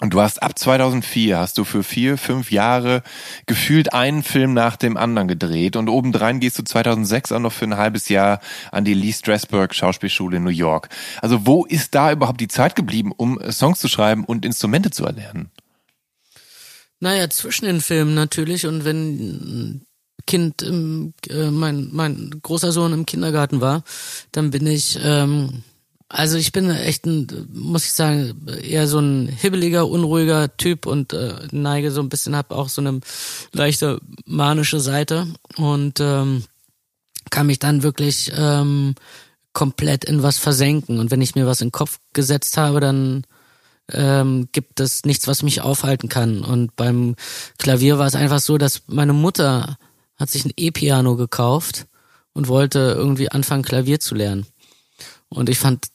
Und du hast ab 2004 hast du für vier, fünf Jahre gefühlt einen Film nach dem anderen gedreht und obendrein gehst du 2006 auch noch für ein halbes Jahr an die Lee Strasberg Schauspielschule in New York. Also wo ist da überhaupt die Zeit geblieben, um Songs zu schreiben und Instrumente zu erlernen? Naja, zwischen den Filmen natürlich und wenn Kind, im, äh, mein, mein großer Sohn im Kindergarten war, dann bin ich ähm, also ich bin echt ein, muss ich sagen, eher so ein hibbeliger, unruhiger Typ und äh, neige so ein bisschen, hab auch so eine leichte manische Seite und ähm, kann mich dann wirklich ähm, komplett in was versenken. Und wenn ich mir was in den Kopf gesetzt habe, dann ähm, gibt es nichts, was mich aufhalten kann. Und beim Klavier war es einfach so, dass meine Mutter hat sich ein E-Piano gekauft und wollte irgendwie anfangen, Klavier zu lernen. Und ich fand,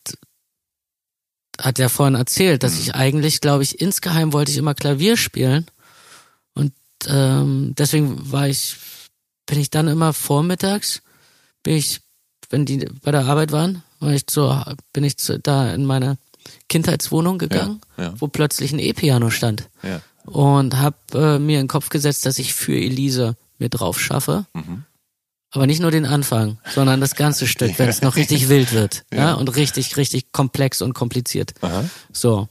hat ja vorhin erzählt, dass mhm. ich eigentlich, glaube ich, insgeheim wollte ich immer Klavier spielen. Und ähm, deswegen war ich, bin ich dann immer vormittags, bin ich, wenn die bei der Arbeit waren, war ich so, bin ich zu, da in meine Kindheitswohnung gegangen, ja, ja. wo plötzlich ein E-Piano stand. Ja. Und habe äh, mir in den Kopf gesetzt, dass ich für Elise mir drauf schaffe. Mhm. Aber nicht nur den Anfang, sondern das ganze Stück, wenn es noch richtig wild wird. Ja. ja. Und richtig, richtig komplex und kompliziert. Aha. So.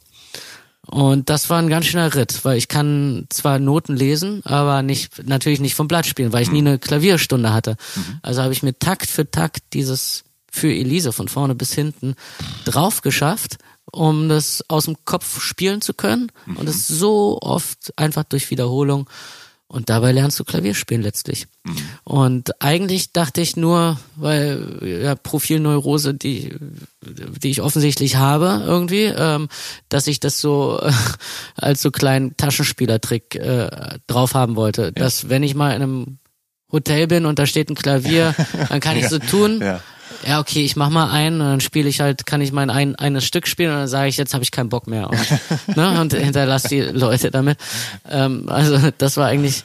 Und das war ein ganz schöner Ritt, weil ich kann zwar Noten lesen, aber nicht, natürlich nicht vom Blatt spielen, weil ich nie mhm. eine Klavierstunde hatte. Mhm. Also habe ich mir Takt für Takt dieses für Elise von vorne bis hinten drauf geschafft, um das aus dem Kopf spielen zu können. Mhm. Und es so oft einfach durch Wiederholung und dabei lernst du Klavier spielen letztlich. Mhm. Und eigentlich dachte ich nur, weil ja, Profilneurose, die, die ich offensichtlich habe irgendwie, ähm, dass ich das so äh, als so kleinen Taschenspielertrick äh, drauf haben wollte. Ja. Dass wenn ich mal in einem Hotel bin und da steht ein Klavier, dann kann ich so tun. Ja ja, okay, ich mach mal einen und dann spiele ich halt, kann ich mein ein, eines Stück spielen und dann sage ich, jetzt habe ich keinen Bock mehr und, ne, und hinterlasse die Leute damit. Ähm, also das war eigentlich,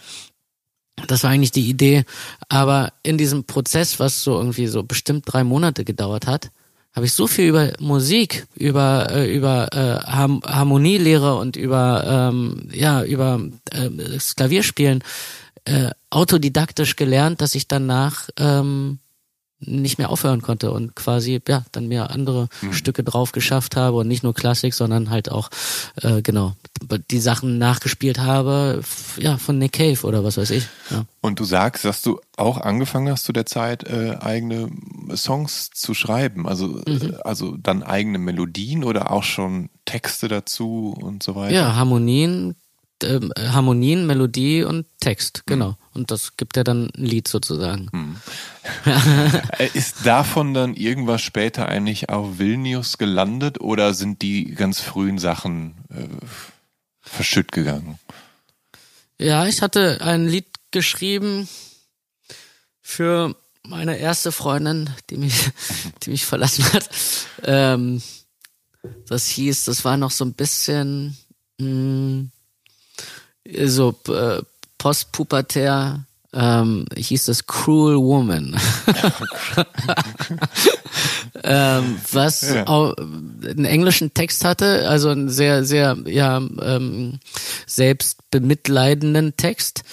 das war eigentlich die Idee. Aber in diesem Prozess, was so irgendwie so bestimmt drei Monate gedauert hat, habe ich so viel über Musik, über äh, über äh, Harmonielehre und über ähm, ja über äh, das Klavierspielen äh, autodidaktisch gelernt, dass ich danach ähm, nicht mehr aufhören konnte und quasi ja dann mir andere mhm. Stücke drauf geschafft habe und nicht nur Klassik, sondern halt auch äh, genau die Sachen nachgespielt habe, ja von Nick Cave oder was weiß ich. Ja. Und du sagst, dass du auch angefangen hast zu der Zeit äh, eigene Songs zu schreiben, also mhm. äh, also dann eigene Melodien oder auch schon Texte dazu und so weiter. Ja, Harmonien, äh, Harmonien, Melodie und Text, genau. Mhm. Und das gibt ja dann ein Lied sozusagen. Hm. Ist davon dann irgendwas später eigentlich auf Vilnius gelandet oder sind die ganz frühen Sachen äh, verschütt gegangen? Ja, ich hatte ein Lied geschrieben für meine erste Freundin, die mich, die mich verlassen hat. Ähm, das hieß, das war noch so ein bisschen mh, hm, so äh, postpubertär ähm, hieß es Cruel Woman. ähm, was ja. auch einen englischen Text hatte, also einen sehr, sehr, ja, ähm, selbstbemitleidenden Text.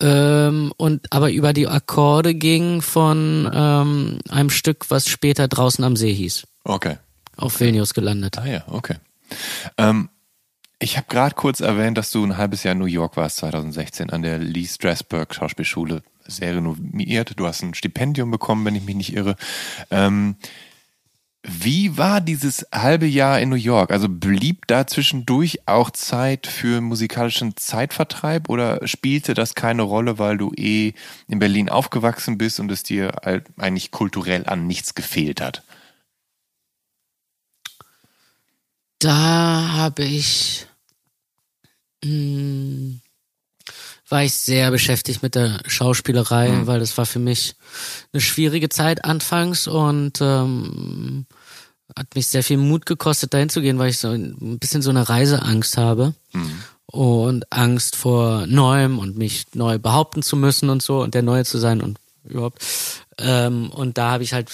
Ähm, und aber über die Akkorde ging von ähm, einem Stück, was später draußen am See hieß. Okay. Auf Vilnius gelandet. Ah ja, okay. Ähm, ich habe gerade kurz erwähnt, dass du ein halbes Jahr in New York warst, 2016, an der Lee Strasberg Schauspielschule. Sehr renommiert. Du hast ein Stipendium bekommen, wenn ich mich nicht irre. Ähm, Wie war dieses halbe Jahr in New York? Also blieb da zwischendurch auch Zeit für musikalischen Zeitvertreib oder spielte das keine Rolle, weil du eh in Berlin aufgewachsen bist und es dir eigentlich kulturell an nichts gefehlt hat? Da habe ich mh, hm, war ich sehr beschäftigt mit der Schauspielerei, mhm. weil das war für mich eine schwierige Zeit anfangs und ähm, hat mich sehr viel Mut gekostet, dahin zu gehen, weil ich so ein bisschen so eine Reiseangst habe. Mhm. Und Angst vor Neuem und mich neu behaupten zu müssen und so und der Neue zu sein und überhaupt. Ähm, und da habe ich halt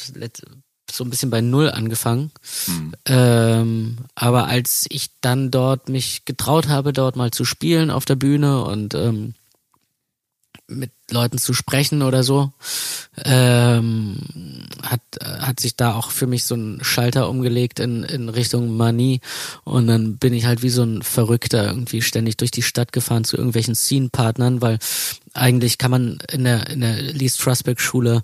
so ein bisschen bei Null angefangen. Mhm. Ähm, aber als ich dann dort mich getraut habe, dort mal zu spielen auf der Bühne und ähm, mit Leuten zu sprechen oder so, ähm, hat, hat sich da auch für mich so ein Schalter umgelegt in, in Richtung Manie und dann bin ich halt wie so ein Verrückter irgendwie ständig durch die Stadt gefahren zu irgendwelchen Scene-Partnern, weil eigentlich kann man in der, in der Lee Strasberg Schule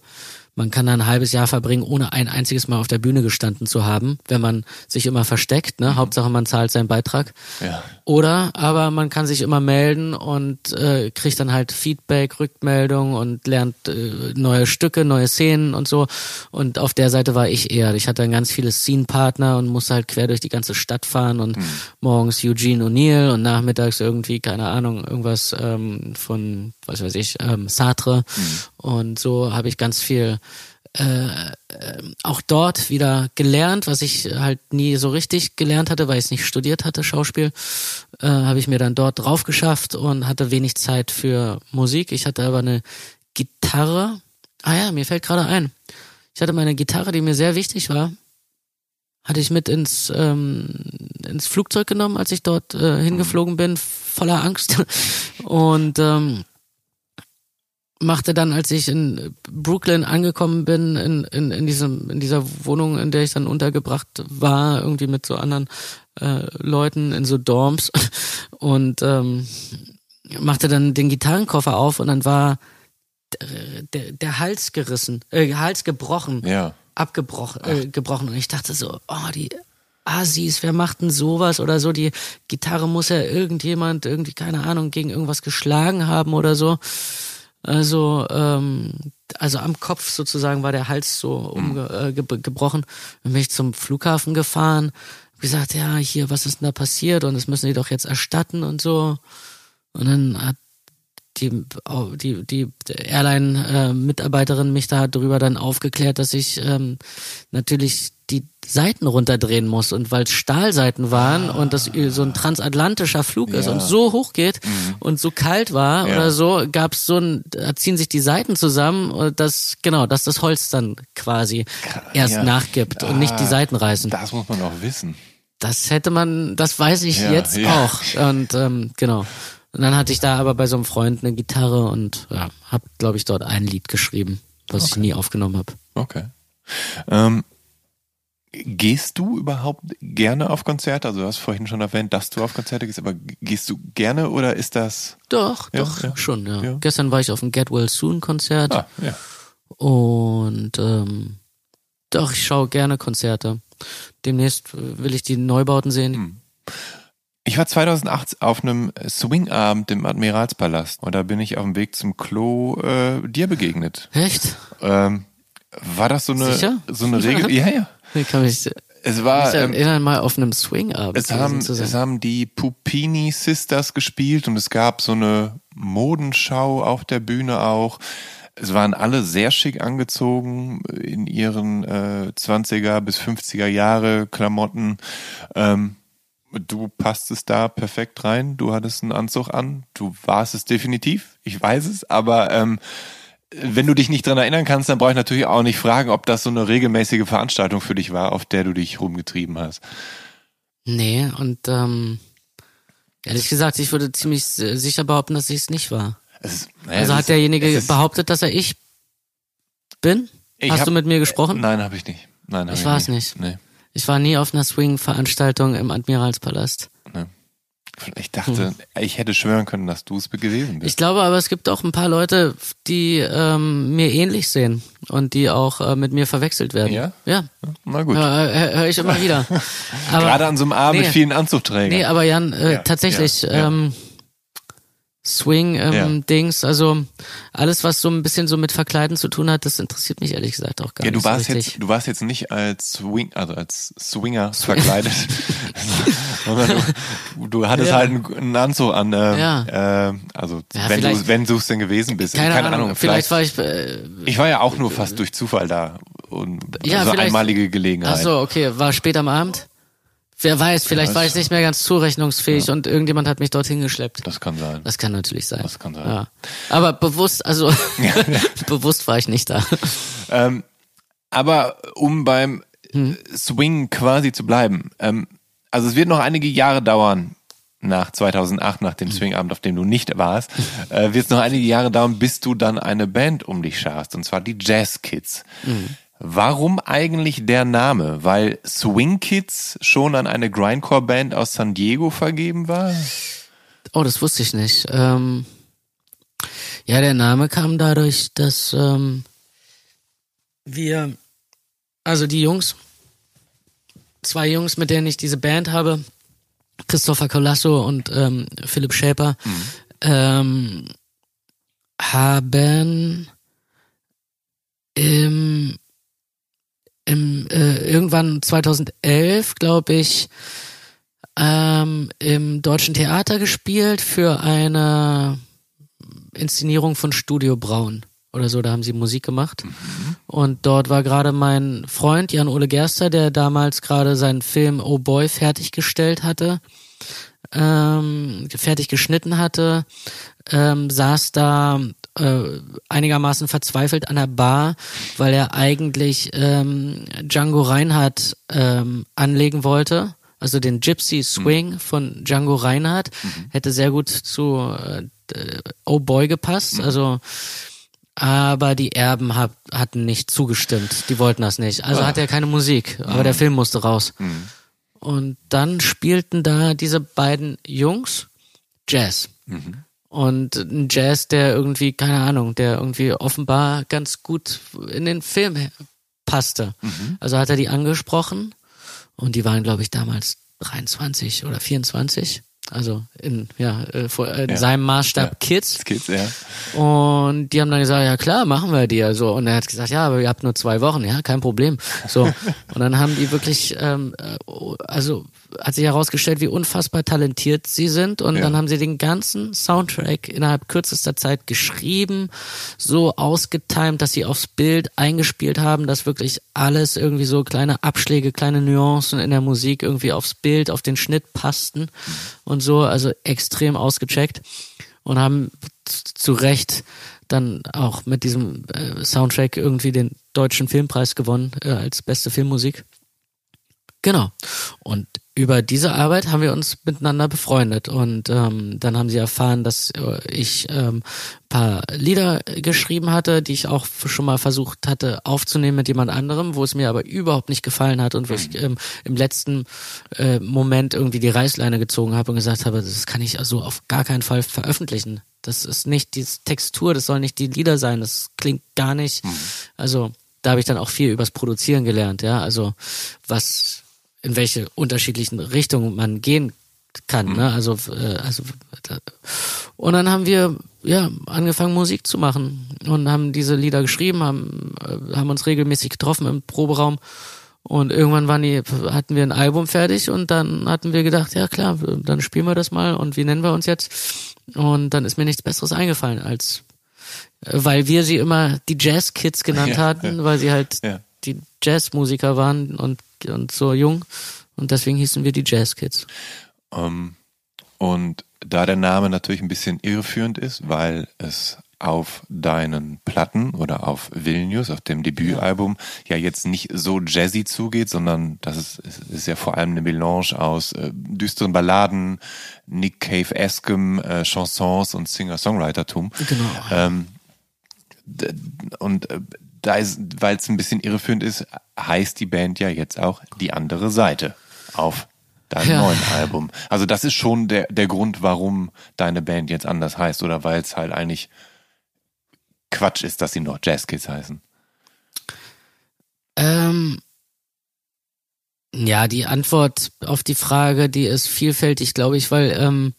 man kann da ein halbes Jahr verbringen, ohne ein einziges Mal auf der Bühne gestanden zu haben, wenn man sich immer versteckt. Ne? Mhm. Hauptsache, man zahlt seinen Beitrag. Ja. Oder aber man kann sich immer melden und äh, kriegt dann halt Feedback, Rückmeldung und lernt äh, neue Stücke, neue Szenen und so. Und auf der Seite war ich eher. Ich hatte dann ganz viele Scene-Partner und musste halt quer durch die ganze Stadt fahren und mhm. morgens Eugene O'Neill und nachmittags irgendwie, keine Ahnung, irgendwas ähm, von, was weiß ich, ähm, Sartre. Mhm. Und so habe ich ganz viel äh, auch dort wieder gelernt, was ich halt nie so richtig gelernt hatte, weil ich es nicht studiert hatte, Schauspiel, äh, habe ich mir dann dort drauf geschafft und hatte wenig Zeit für Musik. Ich hatte aber eine Gitarre. Ah ja, mir fällt gerade ein. Ich hatte meine Gitarre, die mir sehr wichtig war, hatte ich mit ins ähm, ins Flugzeug genommen, als ich dort äh, hingeflogen bin, voller Angst und ähm, machte dann, als ich in Brooklyn angekommen bin, in, in, in, diesem, in dieser Wohnung, in der ich dann untergebracht war, irgendwie mit so anderen äh, Leuten in so Dorms und ähm, machte dann den Gitarrenkoffer auf und dann war der, der, Hals gerissen, äh, Hals gebrochen, ja. abgebrochen, äh, gebrochen und ich dachte so, oh, die Assis, wer macht denn sowas oder so? Die Gitarre muss ja irgendjemand irgendwie, keine Ahnung, gegen irgendwas geschlagen haben oder so. Also, ähm, also am Kopf sozusagen war der Hals so umge äh, ge gebrochen. Dann bin ich zum Flughafen gefahren, hab gesagt, ja, hier, was ist denn da passiert? Und das müssen die doch jetzt erstatten und so. Und dann hat die, die, die Airline-Mitarbeiterin mich da darüber dann aufgeklärt, dass ich ähm, natürlich die Seiten runterdrehen muss und weil es Stahlseiten waren ah. und das so ein transatlantischer Flug ist und so hoch geht mhm. und so kalt war ja. oder so, gab es so ein, da ziehen sich die Seiten zusammen und das, genau, dass das Holz dann quasi erst ja. nachgibt ah, und nicht die ah, Seiten reißen. Das muss man auch wissen. Das hätte man, das weiß ich ja, jetzt auch. Und ähm, genau. Und dann hatte ich da aber bei so einem Freund eine Gitarre und ja, hab, glaube ich, dort ein Lied geschrieben, was okay. ich nie aufgenommen habe. Okay. Ähm, Gehst du überhaupt gerne auf Konzerte? Also du hast vorhin schon erwähnt, dass du auf Konzerte gehst, aber gehst du gerne oder ist das? Doch, ja, doch, ja. schon, ja. ja. Gestern war ich auf dem Get Well Soon Konzert. Ah, ja. Und ähm, doch, ich schaue gerne Konzerte. Demnächst will ich die Neubauten sehen. Hm. Ich war 2008 auf einem Swingabend im Admiralspalast und da bin ich auf dem Weg zum Klo äh, dir begegnet. Echt? Ähm, war das so eine Sicher? so eine Regel? Ja, ja. Ich kann mich, es war, mich erinnern, ähm, mal auf einem Swing-Abend. Es haben, es haben die Pupini Sisters gespielt und es gab so eine Modenschau auf der Bühne auch. Es waren alle sehr schick angezogen in ihren äh, 20er bis 50er Jahre Klamotten. Ähm, du passtest da perfekt rein. Du hattest einen Anzug an. Du warst es definitiv. Ich weiß es, aber ähm, wenn du dich nicht dran erinnern kannst, dann brauche ich natürlich auch nicht fragen, ob das so eine regelmäßige Veranstaltung für dich war, auf der du dich rumgetrieben hast. Nee, und ähm, ehrlich gesagt, ich würde ziemlich sicher behaupten, dass ich es nicht war. Es, naja, also hat ist, derjenige behauptet, dass er ich bin? Ich Hast hab, du mit mir gesprochen? Nein, habe ich nicht. Nein, hab ich, ich war es nicht. Nee. Ich war nie auf einer Swing-Veranstaltung im Admiralspalast. Nee. Ich dachte, ich hätte schwören können, dass du es gewesen bist. Ich glaube aber, es gibt auch ein paar Leute, die ähm, mir ähnlich sehen und die auch äh, mit mir verwechselt werden. Ja? Ja. Na gut. Höre hör ich immer wieder. Aber, Gerade an so einem Abend nee, mit vielen Anzugträgern. Nee, aber Jan, äh, Ja, tatsächlich, ja, ähm, Swing, ähm, also alles, was so ein bisschen so mit Verkleiden zu tun hat, das interessiert mich ehrlich gesagt auch gar ja, du nicht so warst jetzt, du warst jetzt nicht als Swing, also als Swinger verkleidet, du, du hattest Ja. halt einen, Anzug an. Äh, Ja. äh, also Ja, wenn du, vielleicht- wenn du es denn gewesen bist. Keine, Ahnung, vielleicht, war ich, äh, Ich war ja auch nur fast durch Zufall da und Ja, so vielleicht- einmalige Gelegenheit. ach so, okay, war spät am Abend? Wer weiß, vielleicht war ich nicht mehr ganz zurechnungsfähig und irgendjemand hat mich dorthin geschleppt. Das kann sein. Das kann natürlich sein. Das kann sein. Ja. Aber bewusst, also bewusst war ich nicht da. Ähm, aber um beim Hm. Swing quasi zu bleiben, ähm, also es wird noch einige Jahre dauern, nach 2008, nach Hm. dem Swingabend, auf dem du nicht warst, äh, wird es noch einige Jahre dauern, bis du dann eine Band um dich scharst, und zwar die Jazz Kids. Hm. Warum eigentlich der Name? Weil Swing Kids schon an eine Grindcore-Band aus San Diego vergeben war? Oh, das wusste ich nicht. Ähm, ja, der Name kam dadurch, dass ähm, wir, also die Jungs, zwei Jungs, mit denen ich diese Band habe, Christopher Colasso und ähm, Philipp Schäper, ähm, haben im, im äh, irgendwann 2011, glaube ich, ähm, im Deutschen Theater gespielt für eine Inszenierung von Studio Braun oder so. Da haben sie Musik gemacht. Und dort war gerade mein Freund Jan-Ole Gerster, der damals gerade seinen Film Oh Boy fertiggestellt hatte, ähm, fertig geschnitten hatte, ähm, saß da äh, einigermaßen verzweifelt an der Bar, weil er eigentlich ähm, Django Reinhardt ähm, anlegen wollte. Also den Gypsy Swing von Django Reinhardt hätte sehr gut zu äh, d- Oh Boy gepasst. Also aber die Erben hab, hatten nicht zugestimmt. Die wollten das nicht. Also hatte er keine Musik. Aber der Film musste raus. Und dann spielten da diese beiden Jungs Jazz. Und ein Jazz, der irgendwie, keine Ahnung, der irgendwie offenbar ganz gut in den Film passte. Also hat er die angesprochen und die waren, glaube ich, damals 23 oder 24. Also in, ja, äh, vor- in Ja. seinem Maßstab Ja. Kids. Kids, ja. Und die haben dann gesagt, ja klar, machen wir dir so. Und er hat gesagt, ja, aber ihr habt nur zwei Wochen, ja, kein Problem. So. Und dann haben die wirklich, ähm, äh, also hat sich herausgestellt, wie unfassbar talentiert sie sind. Und Ja. dann haben sie den ganzen Soundtrack innerhalb kürzester Zeit geschrieben, so ausgetimt, dass sie aufs Bild eingespielt haben, dass wirklich alles irgendwie so kleine Abschläge, kleine Nuancen in der Musik irgendwie aufs Bild, auf den Schnitt passten und so, also extrem ausgecheckt und haben zu Recht dann auch mit diesem äh, Soundtrack irgendwie den deutschen Filmpreis gewonnen äh, als beste Filmmusik. Genau. Und über diese Arbeit haben wir uns miteinander befreundet und ähm, dann haben sie erfahren, dass äh, ich ähm, paar Lieder geschrieben hatte, die ich auch schon mal versucht hatte aufzunehmen mit jemand anderem, wo es mir aber überhaupt nicht gefallen hat und wo ich ähm, im letzten äh, Moment irgendwie die Reißleine gezogen habe und gesagt habe, das kann ich also auf gar keinen Fall veröffentlichen. Das ist nicht die Textur, das soll nicht die Lieder sein, das klingt gar nicht. Also da habe ich dann auch viel übers Produzieren gelernt, ja, also was in welche unterschiedlichen Richtungen man gehen kann, ne? Also äh, also und dann haben wir ja angefangen Musik zu machen und haben diese Lieder geschrieben, haben äh, haben uns regelmäßig getroffen im Proberaum und irgendwann waren die, hatten wir ein Album fertig und dann hatten wir gedacht, ja klar, dann spielen wir das mal und wie nennen wir uns jetzt? Und dann ist mir nichts Besseres eingefallen als äh, weil wir sie immer die Jazz Kids genannt Ja, hatten, weil sie halt Ja. die Jazzmusiker waren und, und so jung. Und deswegen hießen wir die Jazz Kids. Ähm, und da der Name natürlich ein bisschen irreführend ist, weil es auf deinen Platten oder auf Vilnius, auf dem Debütalbum, ja jetzt nicht so jazzy zugeht, sondern das ist, ist ja vor allem eine Melange aus äh, düsteren Balladen, Nick Cave-eskem äh, Chansons und Singer-Songwritertum. Genau. Ähm, und äh, weil es ein bisschen irreführend ist, heißt die Band ja jetzt auch die andere Seite auf deinem ja. neuen Album. Also das ist schon der, der Grund, warum deine Band jetzt anders heißt oder weil es halt eigentlich Quatsch ist, dass sie noch Jazz Kids heißen. Ähm, ja, die Antwort auf die Frage, die ist vielfältig, glaube ich, weil ähm,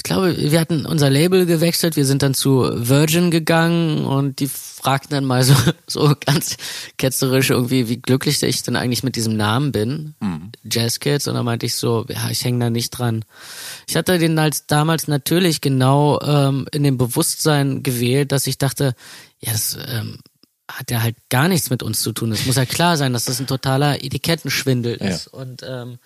ich glaube, wir hatten unser Label gewechselt, wir sind dann zu Virgin gegangen und die fragten dann mal so, so ganz ketzerisch irgendwie, wie glücklich ich denn eigentlich mit diesem Namen bin, mhm. Jazz Kids, und da meinte ich so, ja, ich hänge da nicht dran. Ich hatte den als damals natürlich genau ähm, in dem Bewusstsein gewählt, dass ich dachte, ja, das ähm, hat ja halt gar nichts mit uns zu tun. Es muss ja klar sein, dass das ein totaler Etikettenschwindel ist ja. und ähm,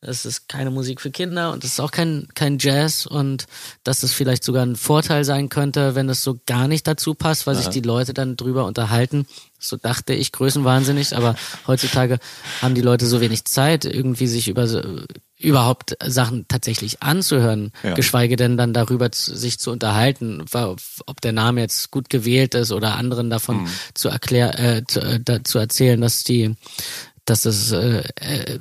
es ist keine Musik für Kinder und es ist auch kein, kein Jazz und dass es vielleicht sogar ein Vorteil sein könnte, wenn es so gar nicht dazu passt, weil Aha. sich die Leute dann drüber unterhalten. So dachte ich, größenwahnsinnig, aber heutzutage haben die Leute so wenig Zeit, irgendwie sich über überhaupt Sachen tatsächlich anzuhören, ja. geschweige denn dann darüber zu, sich zu unterhalten, ob der Name jetzt gut gewählt ist oder anderen davon mhm. zu erklären, äh, zu, äh, zu erzählen, dass die dass es äh, äh,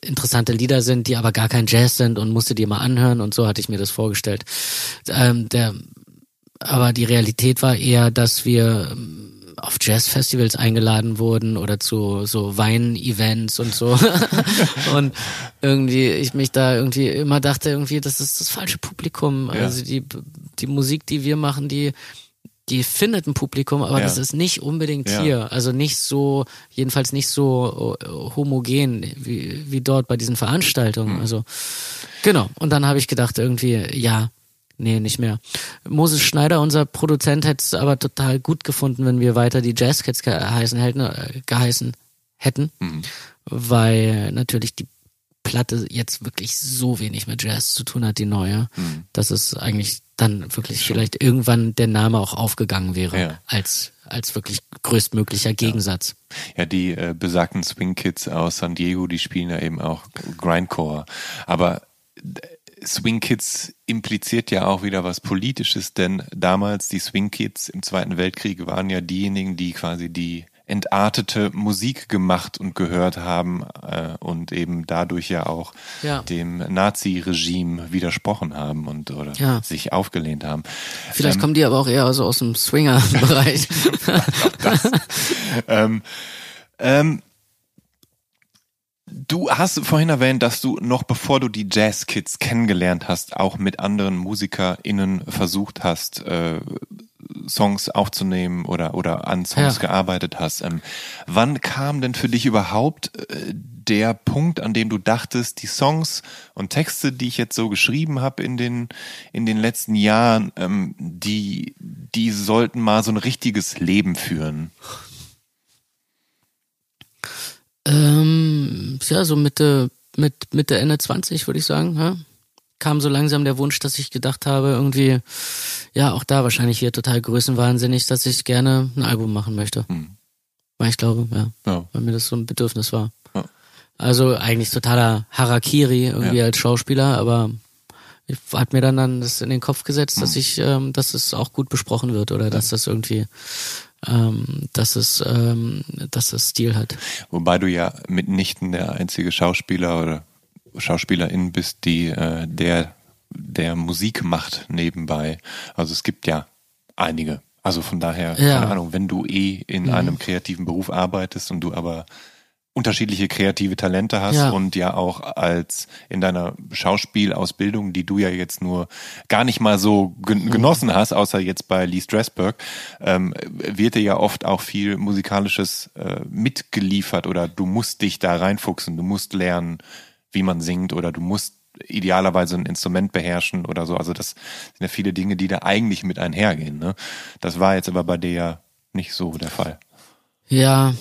interessante Lieder sind, die aber gar kein Jazz sind und musste die mal anhören und so hatte ich mir das vorgestellt. Ähm, der, aber die Realität war eher, dass wir ähm, auf Jazzfestivals eingeladen wurden oder zu so Wein-Events und so. und irgendwie ich mich da irgendwie immer dachte, irgendwie, das ist das falsche Publikum. Ja. Also die, die Musik, die wir machen, die die findet ein Publikum, aber ja. das ist nicht unbedingt ja. hier. Also nicht so, jedenfalls nicht so äh, homogen wie, wie dort bei diesen Veranstaltungen. Mhm. Also genau. Und dann habe ich gedacht, irgendwie, ja, nee, nicht mehr. Moses Schneider, unser Produzent, hätte es aber total gut gefunden, wenn wir weiter die Jazzcats geheißen hätten, äh, geheißen hätten. Mhm. Weil natürlich die Platte jetzt wirklich so wenig mit Jazz zu tun hat, die neue, mhm. dass es eigentlich dann wirklich vielleicht irgendwann der Name auch aufgegangen wäre ja. als als wirklich größtmöglicher Gegensatz. Ja, ja die äh, besagten Swing Kids aus San Diego, die spielen ja eben auch Grindcore, aber äh, Swing Kids impliziert ja auch wieder was Politisches, denn damals die Swing Kids im Zweiten Weltkrieg waren ja diejenigen, die quasi die entartete Musik gemacht und gehört haben äh, und eben dadurch ja auch ja. dem Nazi-Regime widersprochen haben und oder ja. sich aufgelehnt haben. Vielleicht ähm, kommen die aber auch eher so aus dem Swinger-Bereich. ähm, ähm, Du hast vorhin erwähnt, dass du noch bevor du die Jazz Kids kennengelernt hast, auch mit anderen MusikerInnen versucht hast, äh, Songs aufzunehmen oder, oder an Songs ja. gearbeitet hast. Ähm, wann kam denn für dich überhaupt äh, der Punkt, an dem du dachtest, die Songs und Texte, die ich jetzt so geschrieben habe in den, in den letzten Jahren, ähm, die, die sollten mal so ein richtiges Leben führen? Ähm, ja, so Mitte, mit Mitte, Ende 20, würde ich sagen. Ja? kam so langsam der Wunsch, dass ich gedacht habe, irgendwie, ja, auch da wahrscheinlich hier total größenwahnsinnig, dass ich gerne ein Album machen möchte. Hm. Weil ich glaube, ja, ja, weil mir das so ein Bedürfnis war. Ja. Also eigentlich totaler Harakiri irgendwie ja. als Schauspieler, aber ich hat mir dann dann das in den Kopf gesetzt, dass hm. ich, ähm, dass es auch gut besprochen wird oder dass das irgendwie ähm, dass es ähm, dass es Stil hat. Wobei du ja mitnichten der einzige Schauspieler oder Schauspielerin bist, die äh, der der Musik macht nebenbei. Also es gibt ja einige. Also von daher, ja. keine Ahnung, wenn du eh in mhm. einem kreativen Beruf arbeitest und du aber unterschiedliche kreative Talente hast ja. und ja auch als in deiner Schauspielausbildung, die du ja jetzt nur gar nicht mal so mhm. genossen hast, außer jetzt bei Lee Strasberg, ähm, wird dir ja oft auch viel musikalisches äh, mitgeliefert oder du musst dich da reinfuchsen, du musst lernen, wie man singt oder du musst idealerweise ein Instrument beherrschen oder so. Also das sind ja viele Dinge, die da eigentlich mit einhergehen. Ne? Das war jetzt aber bei dir ja nicht so der Fall. Ja,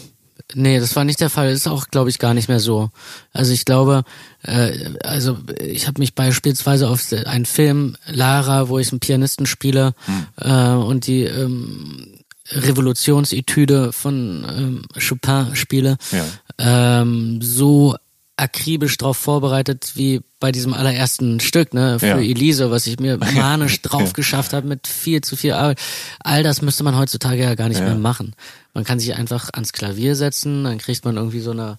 nee, das war nicht der Fall. Das ist auch, glaube ich, gar nicht mehr so. Also ich glaube, äh, also ich habe mich beispielsweise auf einen Film Lara, wo ich einen Pianisten spiele hm. äh, und die ähm, Revolutionsetüde von ähm, Chopin spiele, ja. ähm, so akribisch drauf vorbereitet wie bei diesem allerersten Stück, ne, für ja. Elise, was ich mir manisch drauf geschafft habe mit viel zu viel Arbeit. All das müsste man heutzutage ja gar nicht ja. mehr machen. Man kann sich einfach ans Klavier setzen, dann kriegt man irgendwie so eine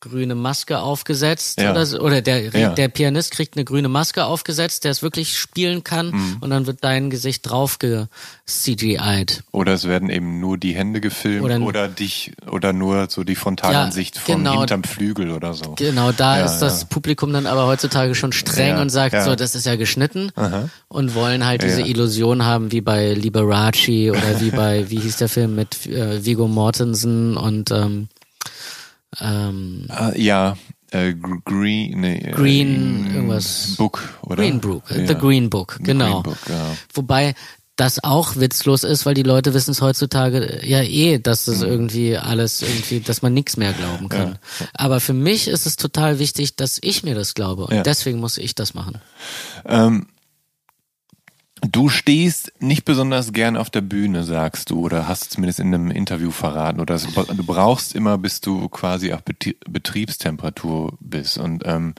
grüne Maske aufgesetzt Ja. oder so, oder der Ja. der Pianist kriegt eine grüne Maske aufgesetzt, der es wirklich spielen kann Mhm. und dann wird dein Gesicht drauf ge CGI'd. Oder es werden eben nur die Hände gefilmt Oder- oder, dich oder nur so die Frontalansicht Ja, von genau. hinterm Flügel oder so. Genau, da Ja, ist das. Publikum dann aber heutzutage schon streng und sagt so, das ist ja geschnitten und wollen halt diese. Illusion haben wie bei Liberace oder wie bei, wie hieß der Film mit äh, Viggo Mortensen und ähm, ähm, Ah, ja, äh, Gr- Green, nee, äh, Green irgendwas. Book, oder? Green Book, äh, Ja. The Green Book, genau. Green Book, ja. Wobei das auch witzlos ist, weil die Leute wissen es heutzutage ja eh, dass das irgendwie alles irgendwie, dass man nichts mehr glauben kann. Aber für mich ist es total wichtig, dass ich mir das glaube und Ja. deswegen muss ich das machen. Ähm, du stehst nicht besonders gern auf der Bühne, sagst du, oder hast zumindest in einem Interview verraten, oder du brauchst immer, bis du quasi auf Betrie- Betriebstemperatur bist. Und ähm,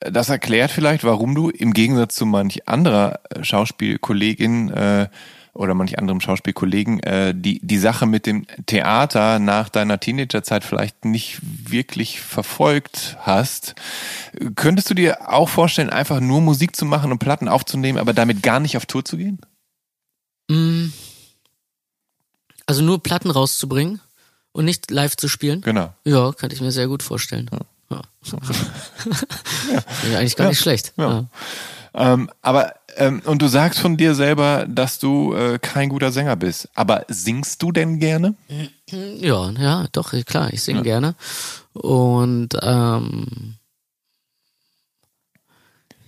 das erklärt vielleicht, warum du im Gegensatz zu manch anderer äh, Schauspielkollegin äh, oder manch anderem Schauspielkollegen äh, die die Sache mit dem Theater nach deiner Teenagerzeit vielleicht nicht wirklich verfolgt hast. Könntest du dir auch vorstellen, einfach nur Musik zu machen und Platten aufzunehmen, aber damit gar nicht auf Tour zu gehen? Mm. Also nur Platten rauszubringen und nicht live zu spielen? Genau. Ja, könnte ich mir sehr gut vorstellen. Ja. ja. eigentlich gar nicht schlecht. Ja. Ähm, aber ähm, und du sagst von dir selber, dass du äh, kein guter Sänger bist. Aber singst du denn gerne? Ja, ja, doch, klar, ich singe gerne. Und ähm,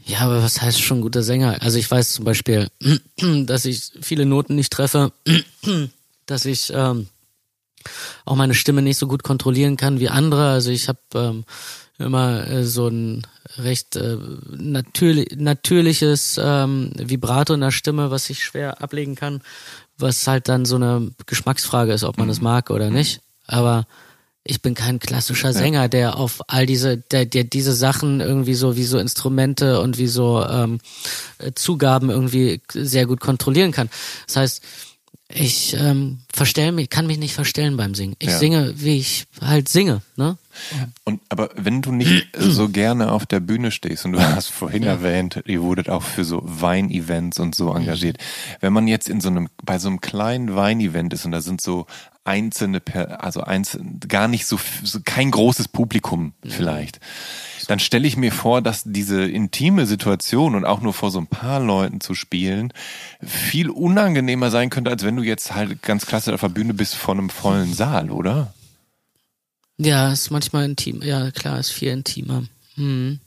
ja, aber was heißt schon guter Sänger? Also ich weiß zum Beispiel, dass ich viele Noten nicht treffe, dass ich ähm, auch meine Stimme nicht so gut kontrollieren kann wie andere. Also ich habe ähm, immer äh, so ein recht äh, natürlich, natürliches ähm, Vibrato in der Stimme, was ich schwer ablegen kann, was halt dann so eine Geschmacksfrage ist, ob man das mag oder nicht. Aber ich bin kein klassischer Sänger, der auf all diese, der, der diese Sachen irgendwie so wie so Instrumente und wie so ähm, äh, Zugaben irgendwie sehr gut kontrollieren kann. Das heißt, ich ähm, verstell mich, kann mich nicht verstellen beim Singen. Ich Ja. singe, wie ich halt singe, ne? Und aber wenn du nicht so gerne auf der Bühne stehst und du hast vorhin erwähnt, ihr wurdet auch für so Weinevents und so engagiert. Wenn man jetzt in so einem bei so einem kleinen Weinevent ist und da sind so einzelne also einzelne, gar nicht so, so kein großes Publikum vielleicht, dann stelle ich mir vor, dass diese intime Situation und auch nur vor so ein paar Leuten zu spielen viel unangenehmer sein könnte, als wenn du jetzt halt ganz klassisch auf der Bühne bist vor einem vollen Saal, oder? Ja, ist manchmal intim. Ja, klar, ist viel intimer. Hm.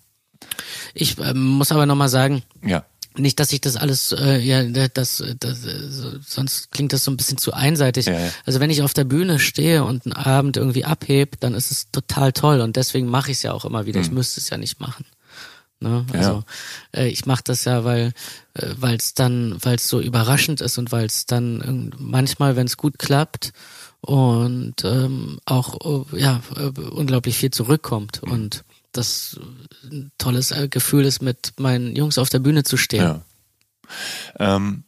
Ich ähm, muss aber nochmal sagen, Ja. nicht, dass ich das alles, äh, ja, das, das, äh, so- sonst klingt das so ein bisschen zu einseitig. Ja, ja. Also wenn ich auf der Bühne stehe und einen Abend irgendwie abheb, dann ist es total toll und deswegen mache ich es ja auch immer wieder. Ich müsste es ja nicht machen. Ne? Also äh, ich mache das ja, weil äh, weil es dann, weil es so überraschend ist und weil es dann manchmal, wenn es gut klappt und ähm, auch äh, ja äh, unglaublich viel zurückkommt und das ein tolles äh, Gefühl ist, mit meinen Jungs auf der Bühne zu stehen. Ja. Ähm,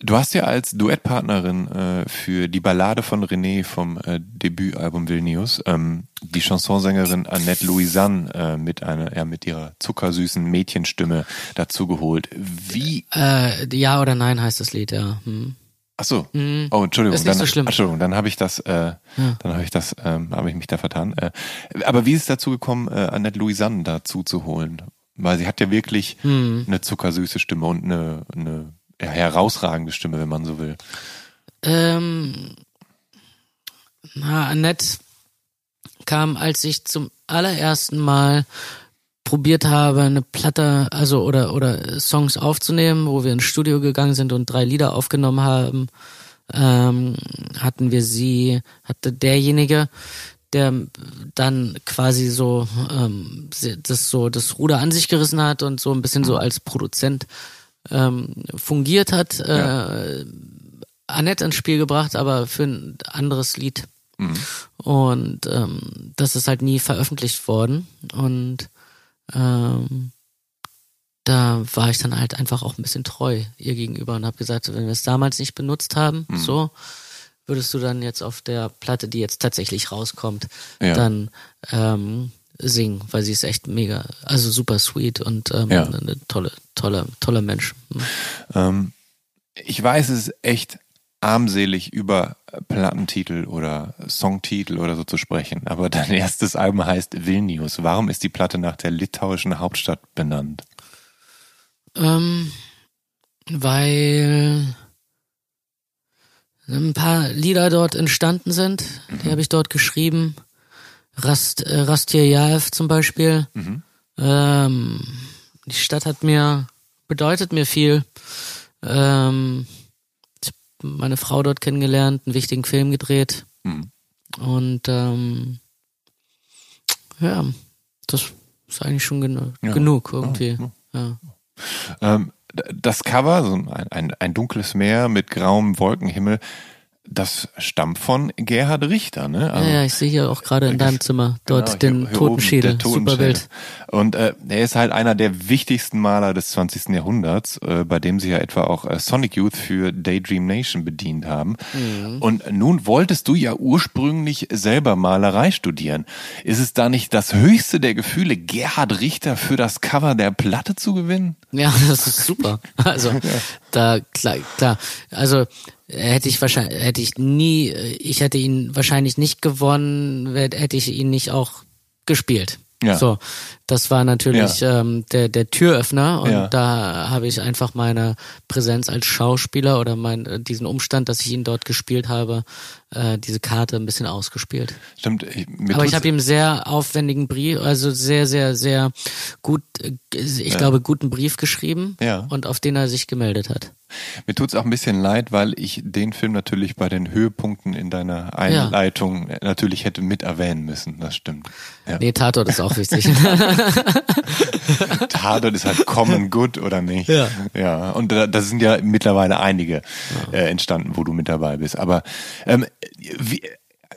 du hast ja als Duettpartnerin äh, für die Ballade von René vom äh, Debütalbum Vilnius ähm, die Chansonsängerin Annette Louisanne äh, mit einer, ja, mit ihrer zuckersüßen Mädchenstimme dazu geholt. Wie? Äh, ja oder nein heißt das Lied, ja. Hm. Ach so. Oh, Entschuldigung. Ist nicht dann, so schlimm. Entschuldigung, dann habe ich das, äh, dann habe ich das, ähm, habe ich mich da vertan. Äh, aber wie ist es dazu gekommen, äh, Annette Louisanne dazu zu holen? Weil sie hat ja wirklich Hm. eine zuckersüße Stimme und eine, eine ja, herausragende Stimme, wenn man so will. Ähm, na, Annette kam, als ich zum allerersten Mal probiert habe, eine Platte, also oder oder Songs aufzunehmen, wo wir ins Studio gegangen sind und drei Lieder aufgenommen haben, ähm, hatten wir sie, hatte derjenige, der dann quasi so ähm, das so das Ruder an sich gerissen hat und so ein bisschen so als Produzent ähm, fungiert hat, äh, Annette ins Spiel gebracht, aber für ein anderes Lied. Und ähm, das ist halt nie veröffentlicht worden. Und ähm, da war ich dann halt einfach auch ein bisschen treu ihr gegenüber und habe gesagt, wenn wir es damals nicht benutzt haben, so, würdest du dann jetzt auf der Platte, die jetzt tatsächlich rauskommt, Ja. dann ähm, singen, weil sie ist echt mega, also super sweet und ähm, Ja. eine tolle, tolle, toller Mensch. Ähm, ich weiß, es ist echt armselig über Plattentitel oder Songtitel oder so zu sprechen, aber dein erstes Album heißt Vilnius. Warum ist die Platte nach der litauischen Hauptstadt benannt? Ähm, weil ein paar Lieder dort entstanden sind, die habe ich dort geschrieben. Rast, äh, Rastirjaev zum Beispiel. Ähm, die Stadt hat mir, bedeutet mir viel. Ähm, meine Frau dort kennengelernt, einen wichtigen Film gedreht. Mhm. Und ähm, ja, das ist eigentlich schon genu Ja. genug irgendwie. Ja. Ähm, das Cover, so ein, ein, ein dunkles Meer mit grauem Wolkenhimmel, das stammt von Gerhard Richter, ne? Also- ja, ja, ich sehe hier auch gerade in deinem Zimmer dort Genau, den hier- hier Totenschädel. Totenschädel. Bild. Und äh, er ist halt einer der wichtigsten Maler des 20. Jahrhunderts, äh, bei dem sich ja etwa auch äh, Sonic Youth für Daydream Nation bedient haben. Mhm. Und nun wolltest du ja ursprünglich selber Malerei studieren. Ist es da nicht das höchste der Gefühle, Gerhard Richter für das Cover der Platte zu gewinnen? Ja, das ist super. Also da klar, klar. Also hätte ich wahrscheinlich, hätte ich nie, ich hätte ihn wahrscheinlich nicht gewonnen, hätte ich ihn nicht auch gespielt. Ja. So, das war natürlich ähm, der der Türöffner und Ja. da habe ich einfach meine Präsenz als Schauspieler oder mein äh, diesen Umstand, dass ich ihn dort gespielt habe, äh, diese Karte ein bisschen ausgespielt. Stimmt. Ich, Aber ich habe ihm sehr aufwendigen Brief, also sehr, sehr, sehr gut, äh, ich glaube, guten Brief geschrieben Ja. und auf den er sich gemeldet hat. Mir tut's auch ein bisschen leid, weil ich den Film natürlich bei den Höhepunkten in deiner Einleitung natürlich hätte mit erwähnen müssen. Das stimmt. Ja. Nee, Tatort ist auch wichtig. Tatort ist halt Common Good oder nicht? Ja. Ja. Und da, da sind ja mittlerweile einige äh, entstanden, wo du mit dabei bist. Aber ähm, wie,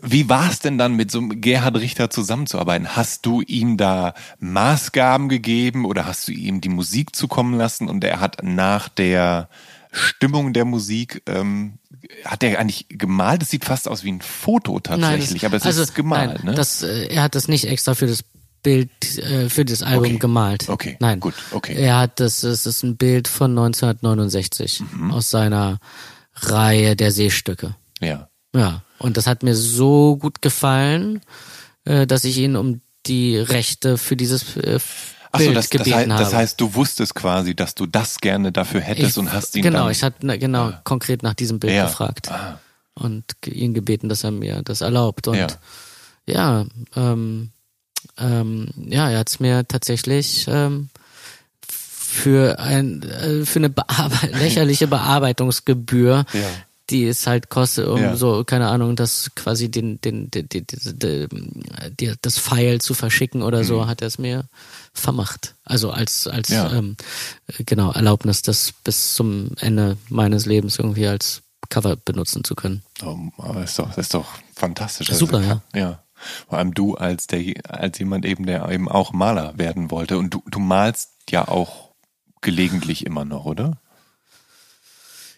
wie war es denn dann mit so einem Gerhard Richter zusammenzuarbeiten? Hast du ihm da Maßgaben gegeben oder hast du ihm die Musik zukommen lassen und er hat nach der Stimmung der Musik ähm, hat er eigentlich gemalt? Das sieht fast aus wie ein Foto tatsächlich, das- aber es also, ist gemalt, nein, ne? Das, äh, er hat das nicht extra für das Bild, äh, für das Album Okay. gemalt. Okay, Nein. gut, okay. Er hat das, es ist ein Bild von 1969 Mhm. aus seiner Reihe der Seestücke. ja. Ja, und das hat mir so gut gefallen, äh, dass ich ihn um die Rechte für dieses äh, Ach so, Bild das, das, gebeten heißt, habe. das heißt, du wusstest quasi, dass du das gerne dafür hättest ich, und hast ihn genau, dann... ich hatte na, genau konkret nach diesem Bild Ja. gefragt Ah. und ihn gebeten, dass er mir das erlaubt und Ja. ja, ähm, ähm, ja, er hat es mir tatsächlich ähm, für ein äh, für eine Bearbe lächerliche Bearbeitungsgebühr, Ja. die es halt kostet, um Ja. so keine Ahnung, das quasi den den, den, den, den, das File zu verschicken oder so, hat er es mir vermacht. Also als als Mhm. Ja. ähm, genau Erlaubnis, das bis zum Ende meines Lebens irgendwie als Cover benutzen zu können. Oh, aber ist doch, ist doch fantastisch. Super, Also, ja. Ja. Vor allem du als der, als jemand eben, der eben auch Maler werden wollte. Und du, du malst ja auch gelegentlich immer noch, oder?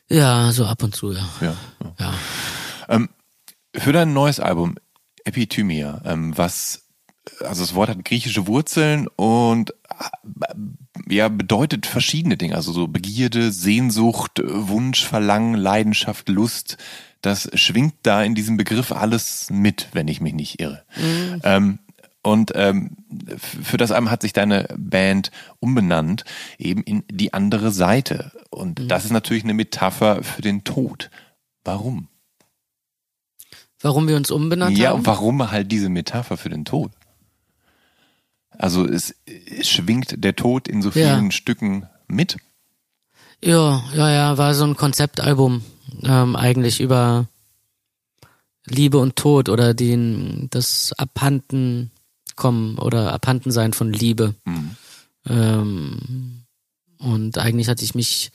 Ja, so ab und zu, ja. Ja. ja. Ja. Ähm, für dein neues Album Epithymia, ähm, was, also das Wort hat griechische Wurzeln und äh, ja, bedeutet verschiedene Dinge, also so Begierde, Sehnsucht, Wunsch, Verlangen, Leidenschaft, Lust. Das schwingt da in diesem Begriff alles mit, wenn ich mich nicht irre. Ähm, und ähm, für das Album hat sich deine Band umbenannt, eben in die andere Seite. Und das ist natürlich eine Metapher für den Tod. Warum? Warum wir uns umbenannt Ja, haben? und warum halt diese Metapher für den Tod? Also es, es schwingt der Tod in so Ja. vielen Stücken mit. Ja, ja, ja, war so ein Konzeptalbum ähm, eigentlich über Liebe und Tod oder den das Abhanden kommen oder Abhandensein von Liebe. Ähm, und eigentlich hatte ich mich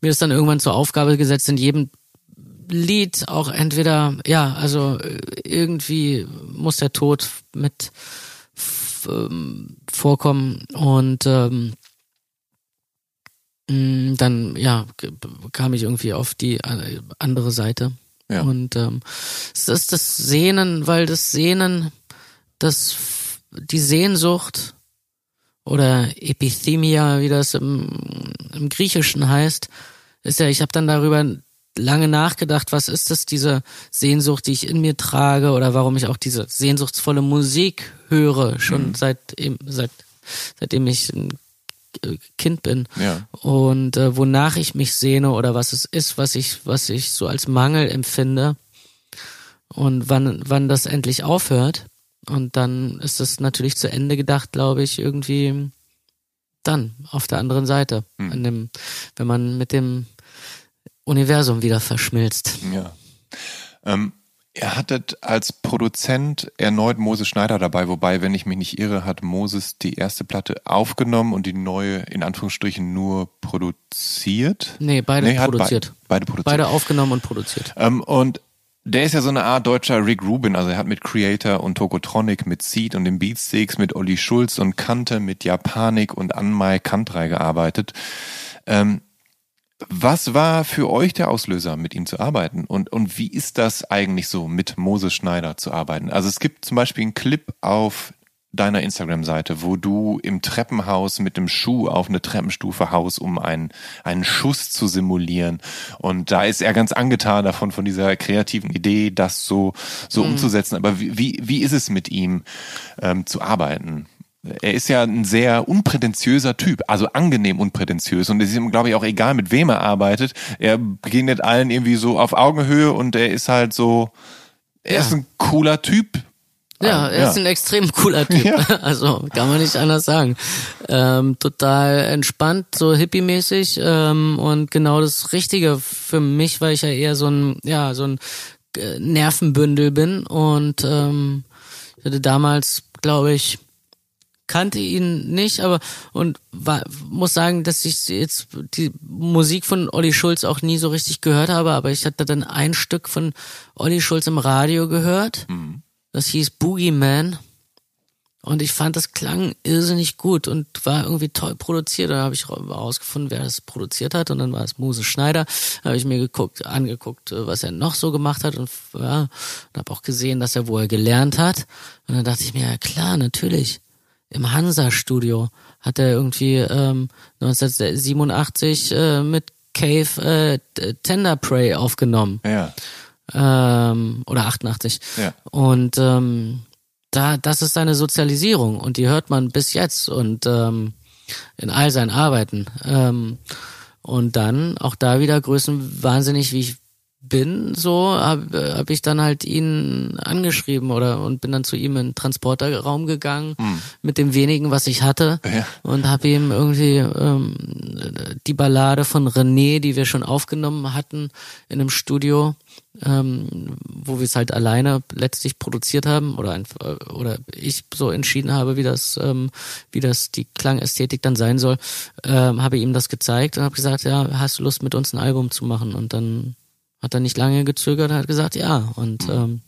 mir das dann irgendwann zur Aufgabe gesetzt, in jedem Lied auch entweder ja, also äh, irgendwie muss der Tod mit ähm, vorkommen und ähm, dann ja kam ich irgendwie auf die andere Seite Ja. Und ähm, es ist das Sehnen, weil das Sehnen, das die Sehnsucht oder Epithemia, wie das im, im Griechischen heißt, ist ja, ich habe dann darüber lange nachgedacht, was ist das, diese Sehnsucht, die ich in mir trage oder warum ich auch diese sehnsuchtsvolle Musik höre, schon Mhm. seit, seit, seitdem ich ein Kind bin Ja. und äh, wonach ich mich sehne oder was es ist, was ich, was ich so als Mangel empfinde und wann, wann das endlich aufhört. Und dann ist es natürlich zu Ende gedacht, glaube ich, irgendwie dann auf der anderen Seite, Hm. dem, wenn man mit dem Universum wieder verschmilzt. Ja. Ähm, ihr hattet als Produzent erneut Moses Schneider dabei, wobei, wenn ich mich nicht irre, hat Moses die erste Platte aufgenommen und die neue in Anführungsstrichen nur produziert. Nee, beide Nee, hat be- produziert. beide produziert. Beide aufgenommen und produziert. Ähm, und der ist ja so eine Art deutscher Rick Rubin, also er hat mit Creator und Tokotronic, mit Seed und den Beatsticks, mit Olli Schulz und Kante, mit Japanik und Anmai Kantrei gearbeitet. Ähm, was war für euch der Auslöser, mit ihm zu arbeiten? Und, und wie ist das eigentlich so, mit Moses Schneider zu arbeiten? Also es gibt zum Beispiel einen Clip auf deiner Instagram-Seite, wo du im Treppenhaus mit dem Schuh auf eine Treppenstufe haust, um einen, einen Schuss zu simulieren. Und da ist er ganz angetan davon, von dieser kreativen Idee, das so, so umzusetzen. Aber wie, wie, wie ist es mit ihm ähm, zu arbeiten? Er ist ja ein sehr unprätentiöser Typ, also angenehm unprätentiös. Und es ist ihm, glaube ich, auch egal, mit wem er arbeitet. Er begegnet allen irgendwie so auf Augenhöhe und er ist halt so, er Ja. ist ein cooler Typ. Ja, Ähm, er ist ein extrem cooler Typ. Ja. Also kann man nicht anders sagen. Ähm, total entspannt, so hippie-mäßig ähm, und genau das Richtige für mich, weil ich ja eher so ein, ja, so ein äh, Nervenbündel bin und ähm, ich hatte damals, glaube ich, kannte ihn nicht, aber und war, muss sagen, dass ich jetzt die Musik von Olli Schulz auch nie so richtig gehört habe, aber ich hatte dann ein Stück von Olli Schulz im Radio gehört. Das hieß Boogeyman. Und ich fand, das klang irrsinnig gut und war irgendwie toll produziert. Da habe ich herausgefunden, wer das produziert hat. Und dann war es Mose Schneider. Da habe ich mir geguckt, angeguckt, was er noch so gemacht hat. Und ja, und habe auch gesehen, dass er wo er gelernt hat. Und dann dachte ich mir, ja klar, natürlich. Im Hansa-Studio hat er irgendwie ähm, 1987 äh, mit Cave äh, Tender Prey aufgenommen Ja. ähm, oder 88. Ja. Und ähm, da, das ist seine Sozialisierung und die hört man bis jetzt und ähm, in all seinen Arbeiten. Ähm, und dann auch da wieder größenwahnsinnig, wie ich bin, so habe hab ich dann halt ihn angeschrieben oder und bin dann zu ihm in den Transporterraum gegangen mit dem wenigen, was ich hatte. Ja. und habe ihm irgendwie ähm, die Ballade von René, die wir schon aufgenommen hatten in einem Studio, ähm, wo wir es halt alleine letztlich produziert haben oder einfach, oder ich so entschieden habe, wie das ähm, wie das die Klangästhetik dann sein soll, ähm, habe ihm das gezeigt und habe gesagt, ja, hast du Lust mit uns ein Album zu machen? Und dann hat er nicht lange gezögert, hat gesagt ja und ähm,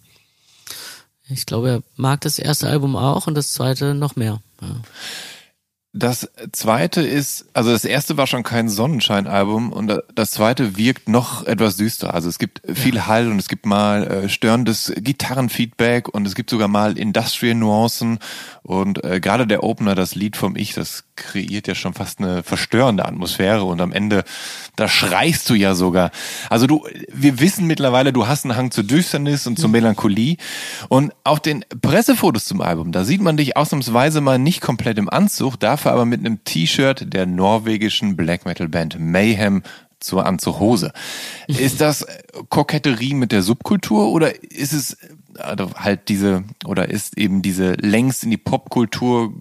ich glaube, er mag das erste Album auch und das zweite noch mehr. Ja. Das zweite ist, also das erste war schon kein Sonnenschein-Album und das zweite wirkt noch etwas düster. Also es gibt viel Hall und es gibt mal äh, störendes Gitarrenfeedback und es gibt sogar mal Industrial-Nuancen und äh, gerade der Opener, das Lied vom Ich, das kreiert ja schon fast eine verstörende Atmosphäre und am Ende, da schreist du ja sogar. Also du, wir wissen mittlerweile, du hast einen Hang zur Düsternis und zur Melancholie und auf den Pressefotos zum Album, da sieht man dich ausnahmsweise mal nicht komplett im Anzug, dafür aber mit einem T-Shirt der norwegischen Black Metal Band Mayhem zur Anzughose. Ist das Koketterie mit der Subkultur oder ist es also halt diese oder ist eben diese längst in die Popkultur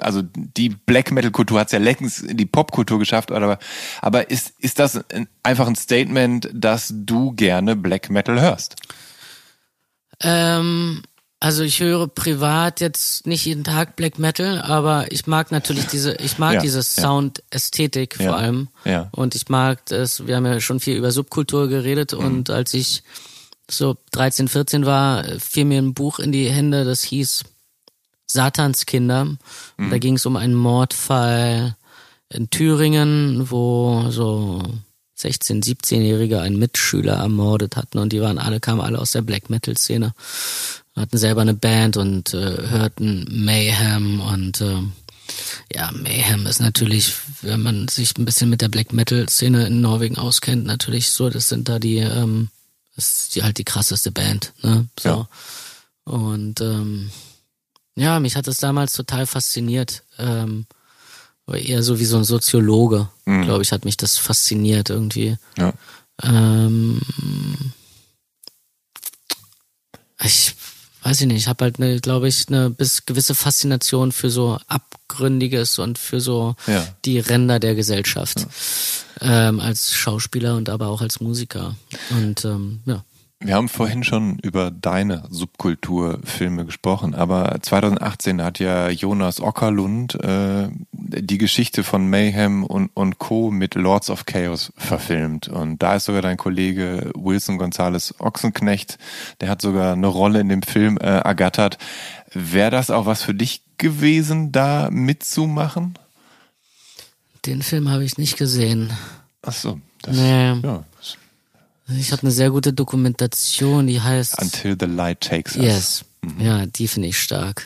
also die Black Metal Kultur hat's ja längst in die Popkultur geschafft, aber aber ist ist das ein, einfach ein Statement, dass du gerne Black Metal hörst? Ähm, also ich höre privat jetzt nicht jeden Tag Black Metal, aber ich mag natürlich diese, ich mag Ja, diese. Soundästhetik Ja, vor allem. ja. Und ich mag das, wir haben ja schon viel über Subkultur geredet Mhm. und als ich so 13, 14 war, fiel mir ein Buch in die Hände, das hieß Satanskinder. Und Mhm. da ging es um einen Mordfall in Thüringen, wo so 16, 17-Jährige einen Mitschüler ermordet hatten und die waren alle, kamen alle aus der Black Metal Szene. Hatten selber eine Band und äh, hörten Mayhem und äh, ja, Mayhem ist natürlich, wenn man sich ein bisschen mit der Black Metal Szene in Norwegen auskennt, natürlich so, das sind da die, ähm, das ist die, halt die krasseste Band, ne? So. Ja. Und ähm, ja, mich hat das damals total fasziniert. Ähm, eher so wie so ein Soziologe, Mhm. glaube ich, hat mich das fasziniert irgendwie. Ja. Ähm, ich weiß ich nicht, ich habe halt eine, glaube ich, eine bis gewisse Faszination für so Abgründiges und für so Ja. die Ränder der Gesellschaft. Ähm, als Schauspieler und aber auch als Musiker. Und ähm, ja. Wir haben vorhin schon über deine Subkulturfilme gesprochen, aber 2018 hat ja Jonas Ockerlund äh, die Geschichte von Mayhem und, und Co. mit Lords of Chaos verfilmt. Und da ist sogar dein Kollege Wilson Gonzales Ochsenknecht, der hat sogar eine Rolle in dem Film äh, ergattert. Wäre das auch was für dich gewesen, da mitzumachen? Den Film habe ich nicht gesehen. Ach so, das, Nee. ja. Ich habe eine sehr gute Dokumentation, die heißt Until the Light Takes Us. Yes. Ja, die finde ich stark.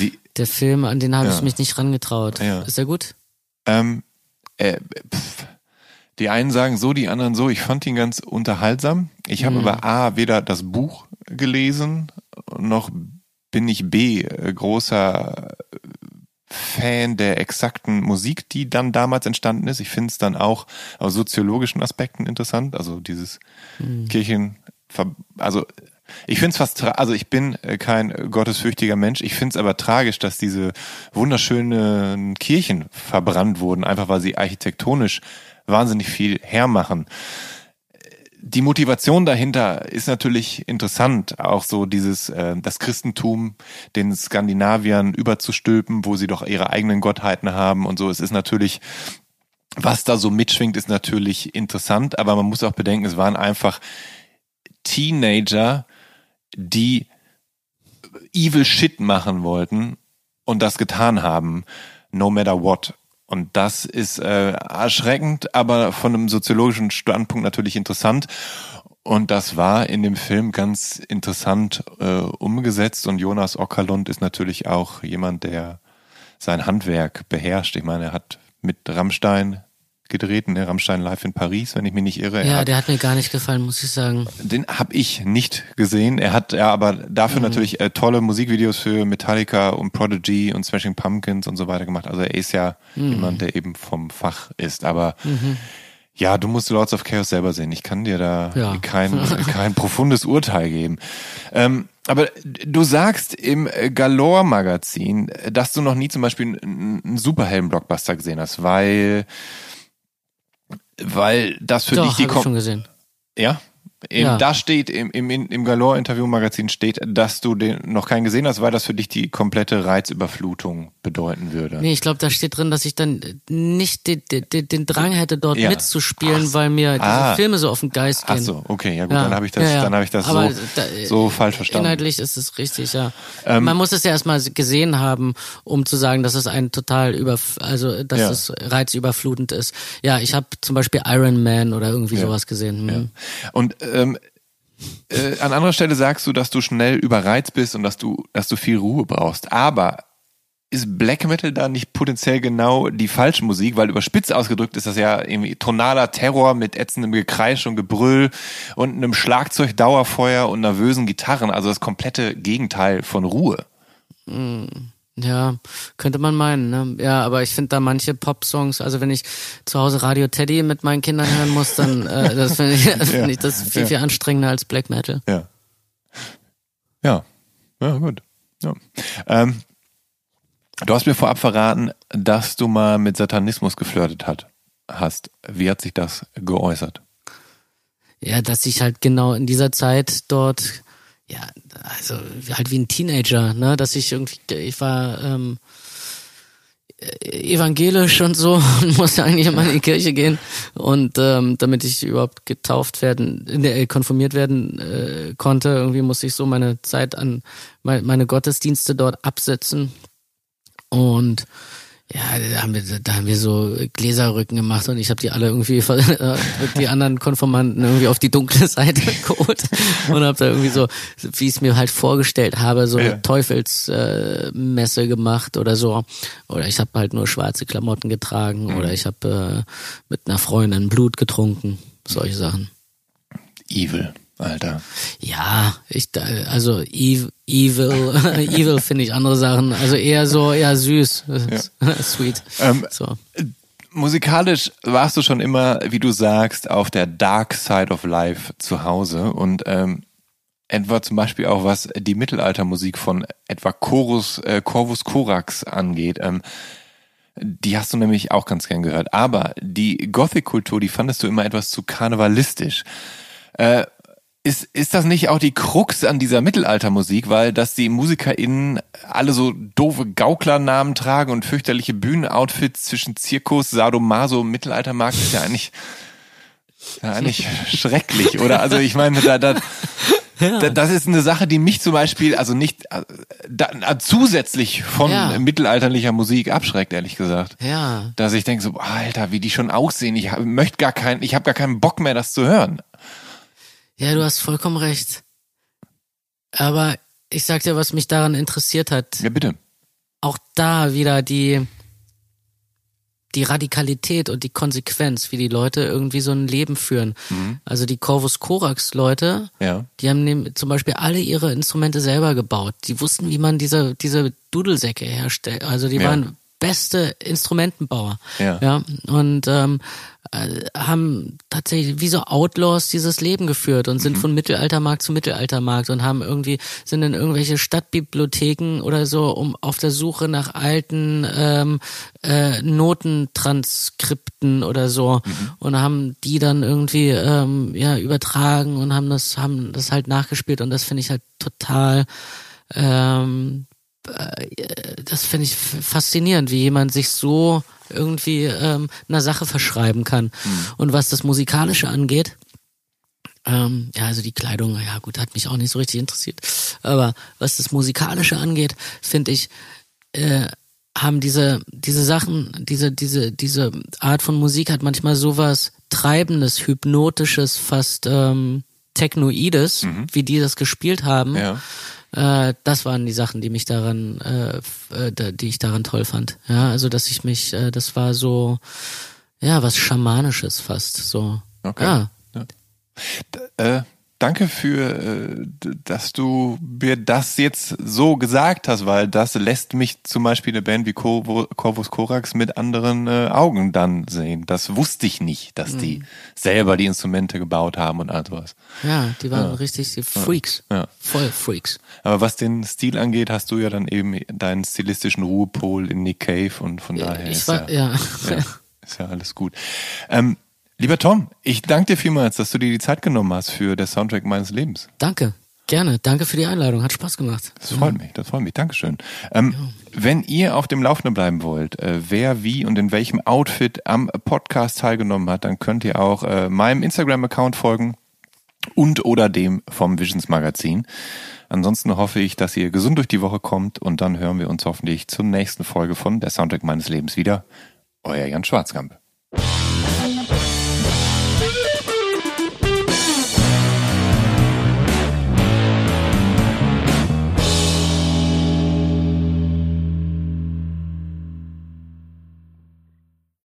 Die, Der Film, an den habe Ja. ich mich nicht rangetraut. Ja. Ist er gut? Ähm, äh, pff. Die einen sagen so, die anderen so. Ich fand ihn ganz unterhaltsam. Ich habe aber A, weder das Buch gelesen, noch bin ich B, äh, großer Fan der exakten Musik, die dann damals entstanden ist. Ich finde es dann auch aus soziologischen Aspekten interessant. Also dieses Kirchen, also ich finde es fast, also ich bin äh, kein gottesfürchtiger Mensch. Ich finde es aber tragisch, dass diese wunderschönen Kirchen verbrannt wurden, einfach weil sie architektonisch wahnsinnig viel hermachen. Die Motivation dahinter ist natürlich interessant, auch so dieses äh, das Christentum den Skandinaviern überzustülpen, wo sie doch ihre eigenen Gottheiten haben und so. Es ist natürlich was da so mitschwingt, ist natürlich interessant, aber man muss auch bedenken, es waren einfach Teenager, die evil shit machen wollten und das getan haben, no matter what. Und das ist äh, erschreckend, aber von einem soziologischen Standpunkt natürlich interessant. Und das war in dem Film ganz interessant äh, umgesetzt. Und Jonas Ockerlund ist natürlich auch jemand, der sein Handwerk beherrscht. Ich meine, er hat mit Rammstein gedreht, ne? Rammstein live in Paris, wenn ich mich nicht irre. Ja, hat der hat mir gar nicht gefallen, muss ich sagen. den habe ich nicht gesehen. Er hat ja aber dafür natürlich äh, tolle Musikvideos für Metallica und Prodigy und Smashing Pumpkins und so weiter gemacht. Also er ist ja jemand, der eben vom Fach ist. Aber ja, du musst Lords of Chaos selber sehen. Ich kann dir da Ja. kein, kein profundes Urteil geben. Ähm, aber du sagst im Galore-Magazin, dass du noch nie zum Beispiel einen einen Superhelden-Blockbuster gesehen hast, weil weil das für Doch, dich die Kom schon gesehen. ja. Ja. Da steht, im, im, im Galore-Interview-Magazin steht, dass du den noch keinen gesehen hast, weil das für dich die komplette Reizüberflutung bedeuten würde. Nee, ich glaube, da steht drin, dass ich dann nicht den, den, den Drang hätte, dort Ja. mitzuspielen, Ach, weil mir diese ah. Filme so auf den Geist Ach gehen. so, okay, ja gut, Ja. dann habe ich das, dann habe ich das Aber so, da- so falsch verstanden. Ähm, Inhaltlich ist es richtig, ja. Man muss es ja erstmal gesehen haben, um zu sagen, dass es ein total über, also dass es reizüberflutend ist. Ja, ich habe zum Beispiel Iron Man oder irgendwie sowas gesehen. Hm. Und ähm, äh, an anderer Stelle sagst du, dass du schnell überreizt bist und dass du, dass du viel Ruhe brauchst. Aber ist Black Metal da nicht potenziell genau die falsche Musik? Weil überspitzt ausgedrückt ist das ja irgendwie tonaler Terror mit ätzendem Gekreisch und Gebrüll und einem Schlagzeug, Dauerfeuer und nervösen Gitarren. Also das komplette Gegenteil von Ruhe. Ja, könnte man meinen, ne? Ja, aber ich finde da manche Pop-Songs, also wenn ich zu Hause Radio Teddy mit meinen Kindern hören muss, dann äh, das finde ich, find ich das viel, Ja. viel anstrengender als Black Metal. Ja. Ja. Ja, gut. Ja. Ähm, du hast mir vorab verraten, dass du mal mit Satanismus geflirtet hat, hast. Wie hat sich das geäußert? Ja, dass ich halt genau in dieser Zeit dort, ja, also halt wie ein Teenager, ne, dass ich irgendwie, ich war ähm, evangelisch und so und musste eigentlich immer in die Kirche gehen. Und ähm, damit ich überhaupt getauft werden, äh, konfirmiert werden äh, konnte, irgendwie musste ich so meine Zeit an meine, meine Gottesdienste dort absetzen. Und Ja, da haben wir, da haben wir so Gläserrücken gemacht und ich habe die alle irgendwie, die anderen Konformanten irgendwie auf die dunkle Seite geholt und habe da irgendwie so, wie ich es mir halt vorgestellt habe, so eine. Teufelsmesse äh, gemacht oder so. Oder ich habe halt nur schwarze Klamotten getragen mhm. oder ich habe äh, mit einer Freundin Blut getrunken, solche Sachen. Evil. Alter. Ja, ich also evil, evil finde ich andere Sachen. Also eher so, eher süß, ja. sweet. Ähm, so. Musikalisch warst du schon immer, wie du sagst, auf der Dark Side of Life zu Hause und ähm, etwa zum Beispiel auch was die Mittelaltermusik von etwa Chorus, äh, Corvus Corax angeht. Ähm, die hast du nämlich auch ganz gern gehört. Aber die Gothic-Kultur, die fandest du immer etwas zu karnevalistisch. Äh, ist, ist das nicht auch die Krux an dieser Mittelaltermusik, weil dass die MusikerInnen alle so doofe Gauklernamen tragen und fürchterliche Bühnenoutfits zwischen Zirkus, Sadomaso, Mittelaltermarkt ist ja eigentlich, ja eigentlich schrecklich, oder? Also ich meine, da, da, ja. das ist eine Sache, die mich zum Beispiel, also nicht da, zusätzlich von ja. mittelalterlicher Musik abschreckt, ehrlich gesagt. Ja. Dass ich denke so, Alter, wie die schon aussehen, ich möchte gar keinen, ich habe gar keinen Bock mehr, das zu hören. Ja, du hast vollkommen recht. Aber ich sag dir, was mich daran interessiert hat. Ja, bitte. Auch da wieder die, die Radikalität und die Konsequenz, wie die Leute irgendwie so ein Leben führen. Mhm. Also die Corvus Corax Leute, ja. die haben zum Beispiel alle ihre Instrumente selber gebaut. Die wussten, wie man diese, diese Dudelsäcke herstellt. Also die ja. waren beste Instrumentenbauer. Ja. ja und ähm, äh, haben tatsächlich wie so Outlaws dieses Leben geführt und sind mhm. von Mittelaltermarkt zu Mittelaltermarkt und haben irgendwie sind in irgendwelche Stadtbibliotheken oder so um auf der Suche nach alten ähm, äh, Notentranskripten oder so mhm. und haben die dann irgendwie ähm, ja übertragen und haben das haben das halt nachgespielt und das finde ich halt total ähm, äh, das finde ich faszinierend, wie jemand sich so irgendwie ähm, einer Sache verschreiben kann. Mhm. Und was das Musikalische angeht, ähm, ja, also die Kleidung, ja gut, hat mich auch nicht so richtig interessiert. Aber was das Musikalische angeht, finde ich, äh, haben diese, diese Sachen, diese, diese, diese Art von Musik hat manchmal sowas Treibendes, Hypnotisches, fast ähm, Technoides, mhm. wie die das gespielt haben. Ja. Äh, das waren die Sachen, die mich daran, äh, äh die ich daran toll fand. Ja, also dass ich mich, äh, das war so, ja, was Schamanisches fast. So. Okay. Ja. ja. Äh, danke für, äh, dass du mir das jetzt so gesagt hast, weil das lässt mich zum Beispiel eine Band wie Corvus Corax mit anderen äh, Augen dann sehen. Das wusste ich nicht, dass die mhm. selber die Instrumente gebaut haben und all sowas. Ja, die waren ja. richtig die Freaks. Ja. Voll Freaks. Aber was den Stil angeht, hast du ja dann eben deinen stilistischen Ruhepol in Nick Cave und von daher ich ist, war, ja, ja. ist ja alles gut. Ähm, Lieber Tom, ich danke dir vielmals, dass du dir die Zeit genommen hast für der Soundtrack meines Lebens. Danke. Gerne. Danke für die Einladung. Hat Spaß gemacht. Das freut mich. Das freut mich. Dankeschön. Ähm, ja. Wenn ihr auf dem Laufenden bleiben wollt, äh, wer wie und in welchem Outfit am Podcast teilgenommen hat, dann könnt ihr auch äh, meinem Instagram-Account folgen und oder dem vom Visions Magazin. Ansonsten hoffe ich, dass ihr gesund durch die Woche kommt und dann hören wir uns hoffentlich zur nächsten Folge von Der Soundtrack meines Lebens wieder. Euer Jan Schwarzkamp.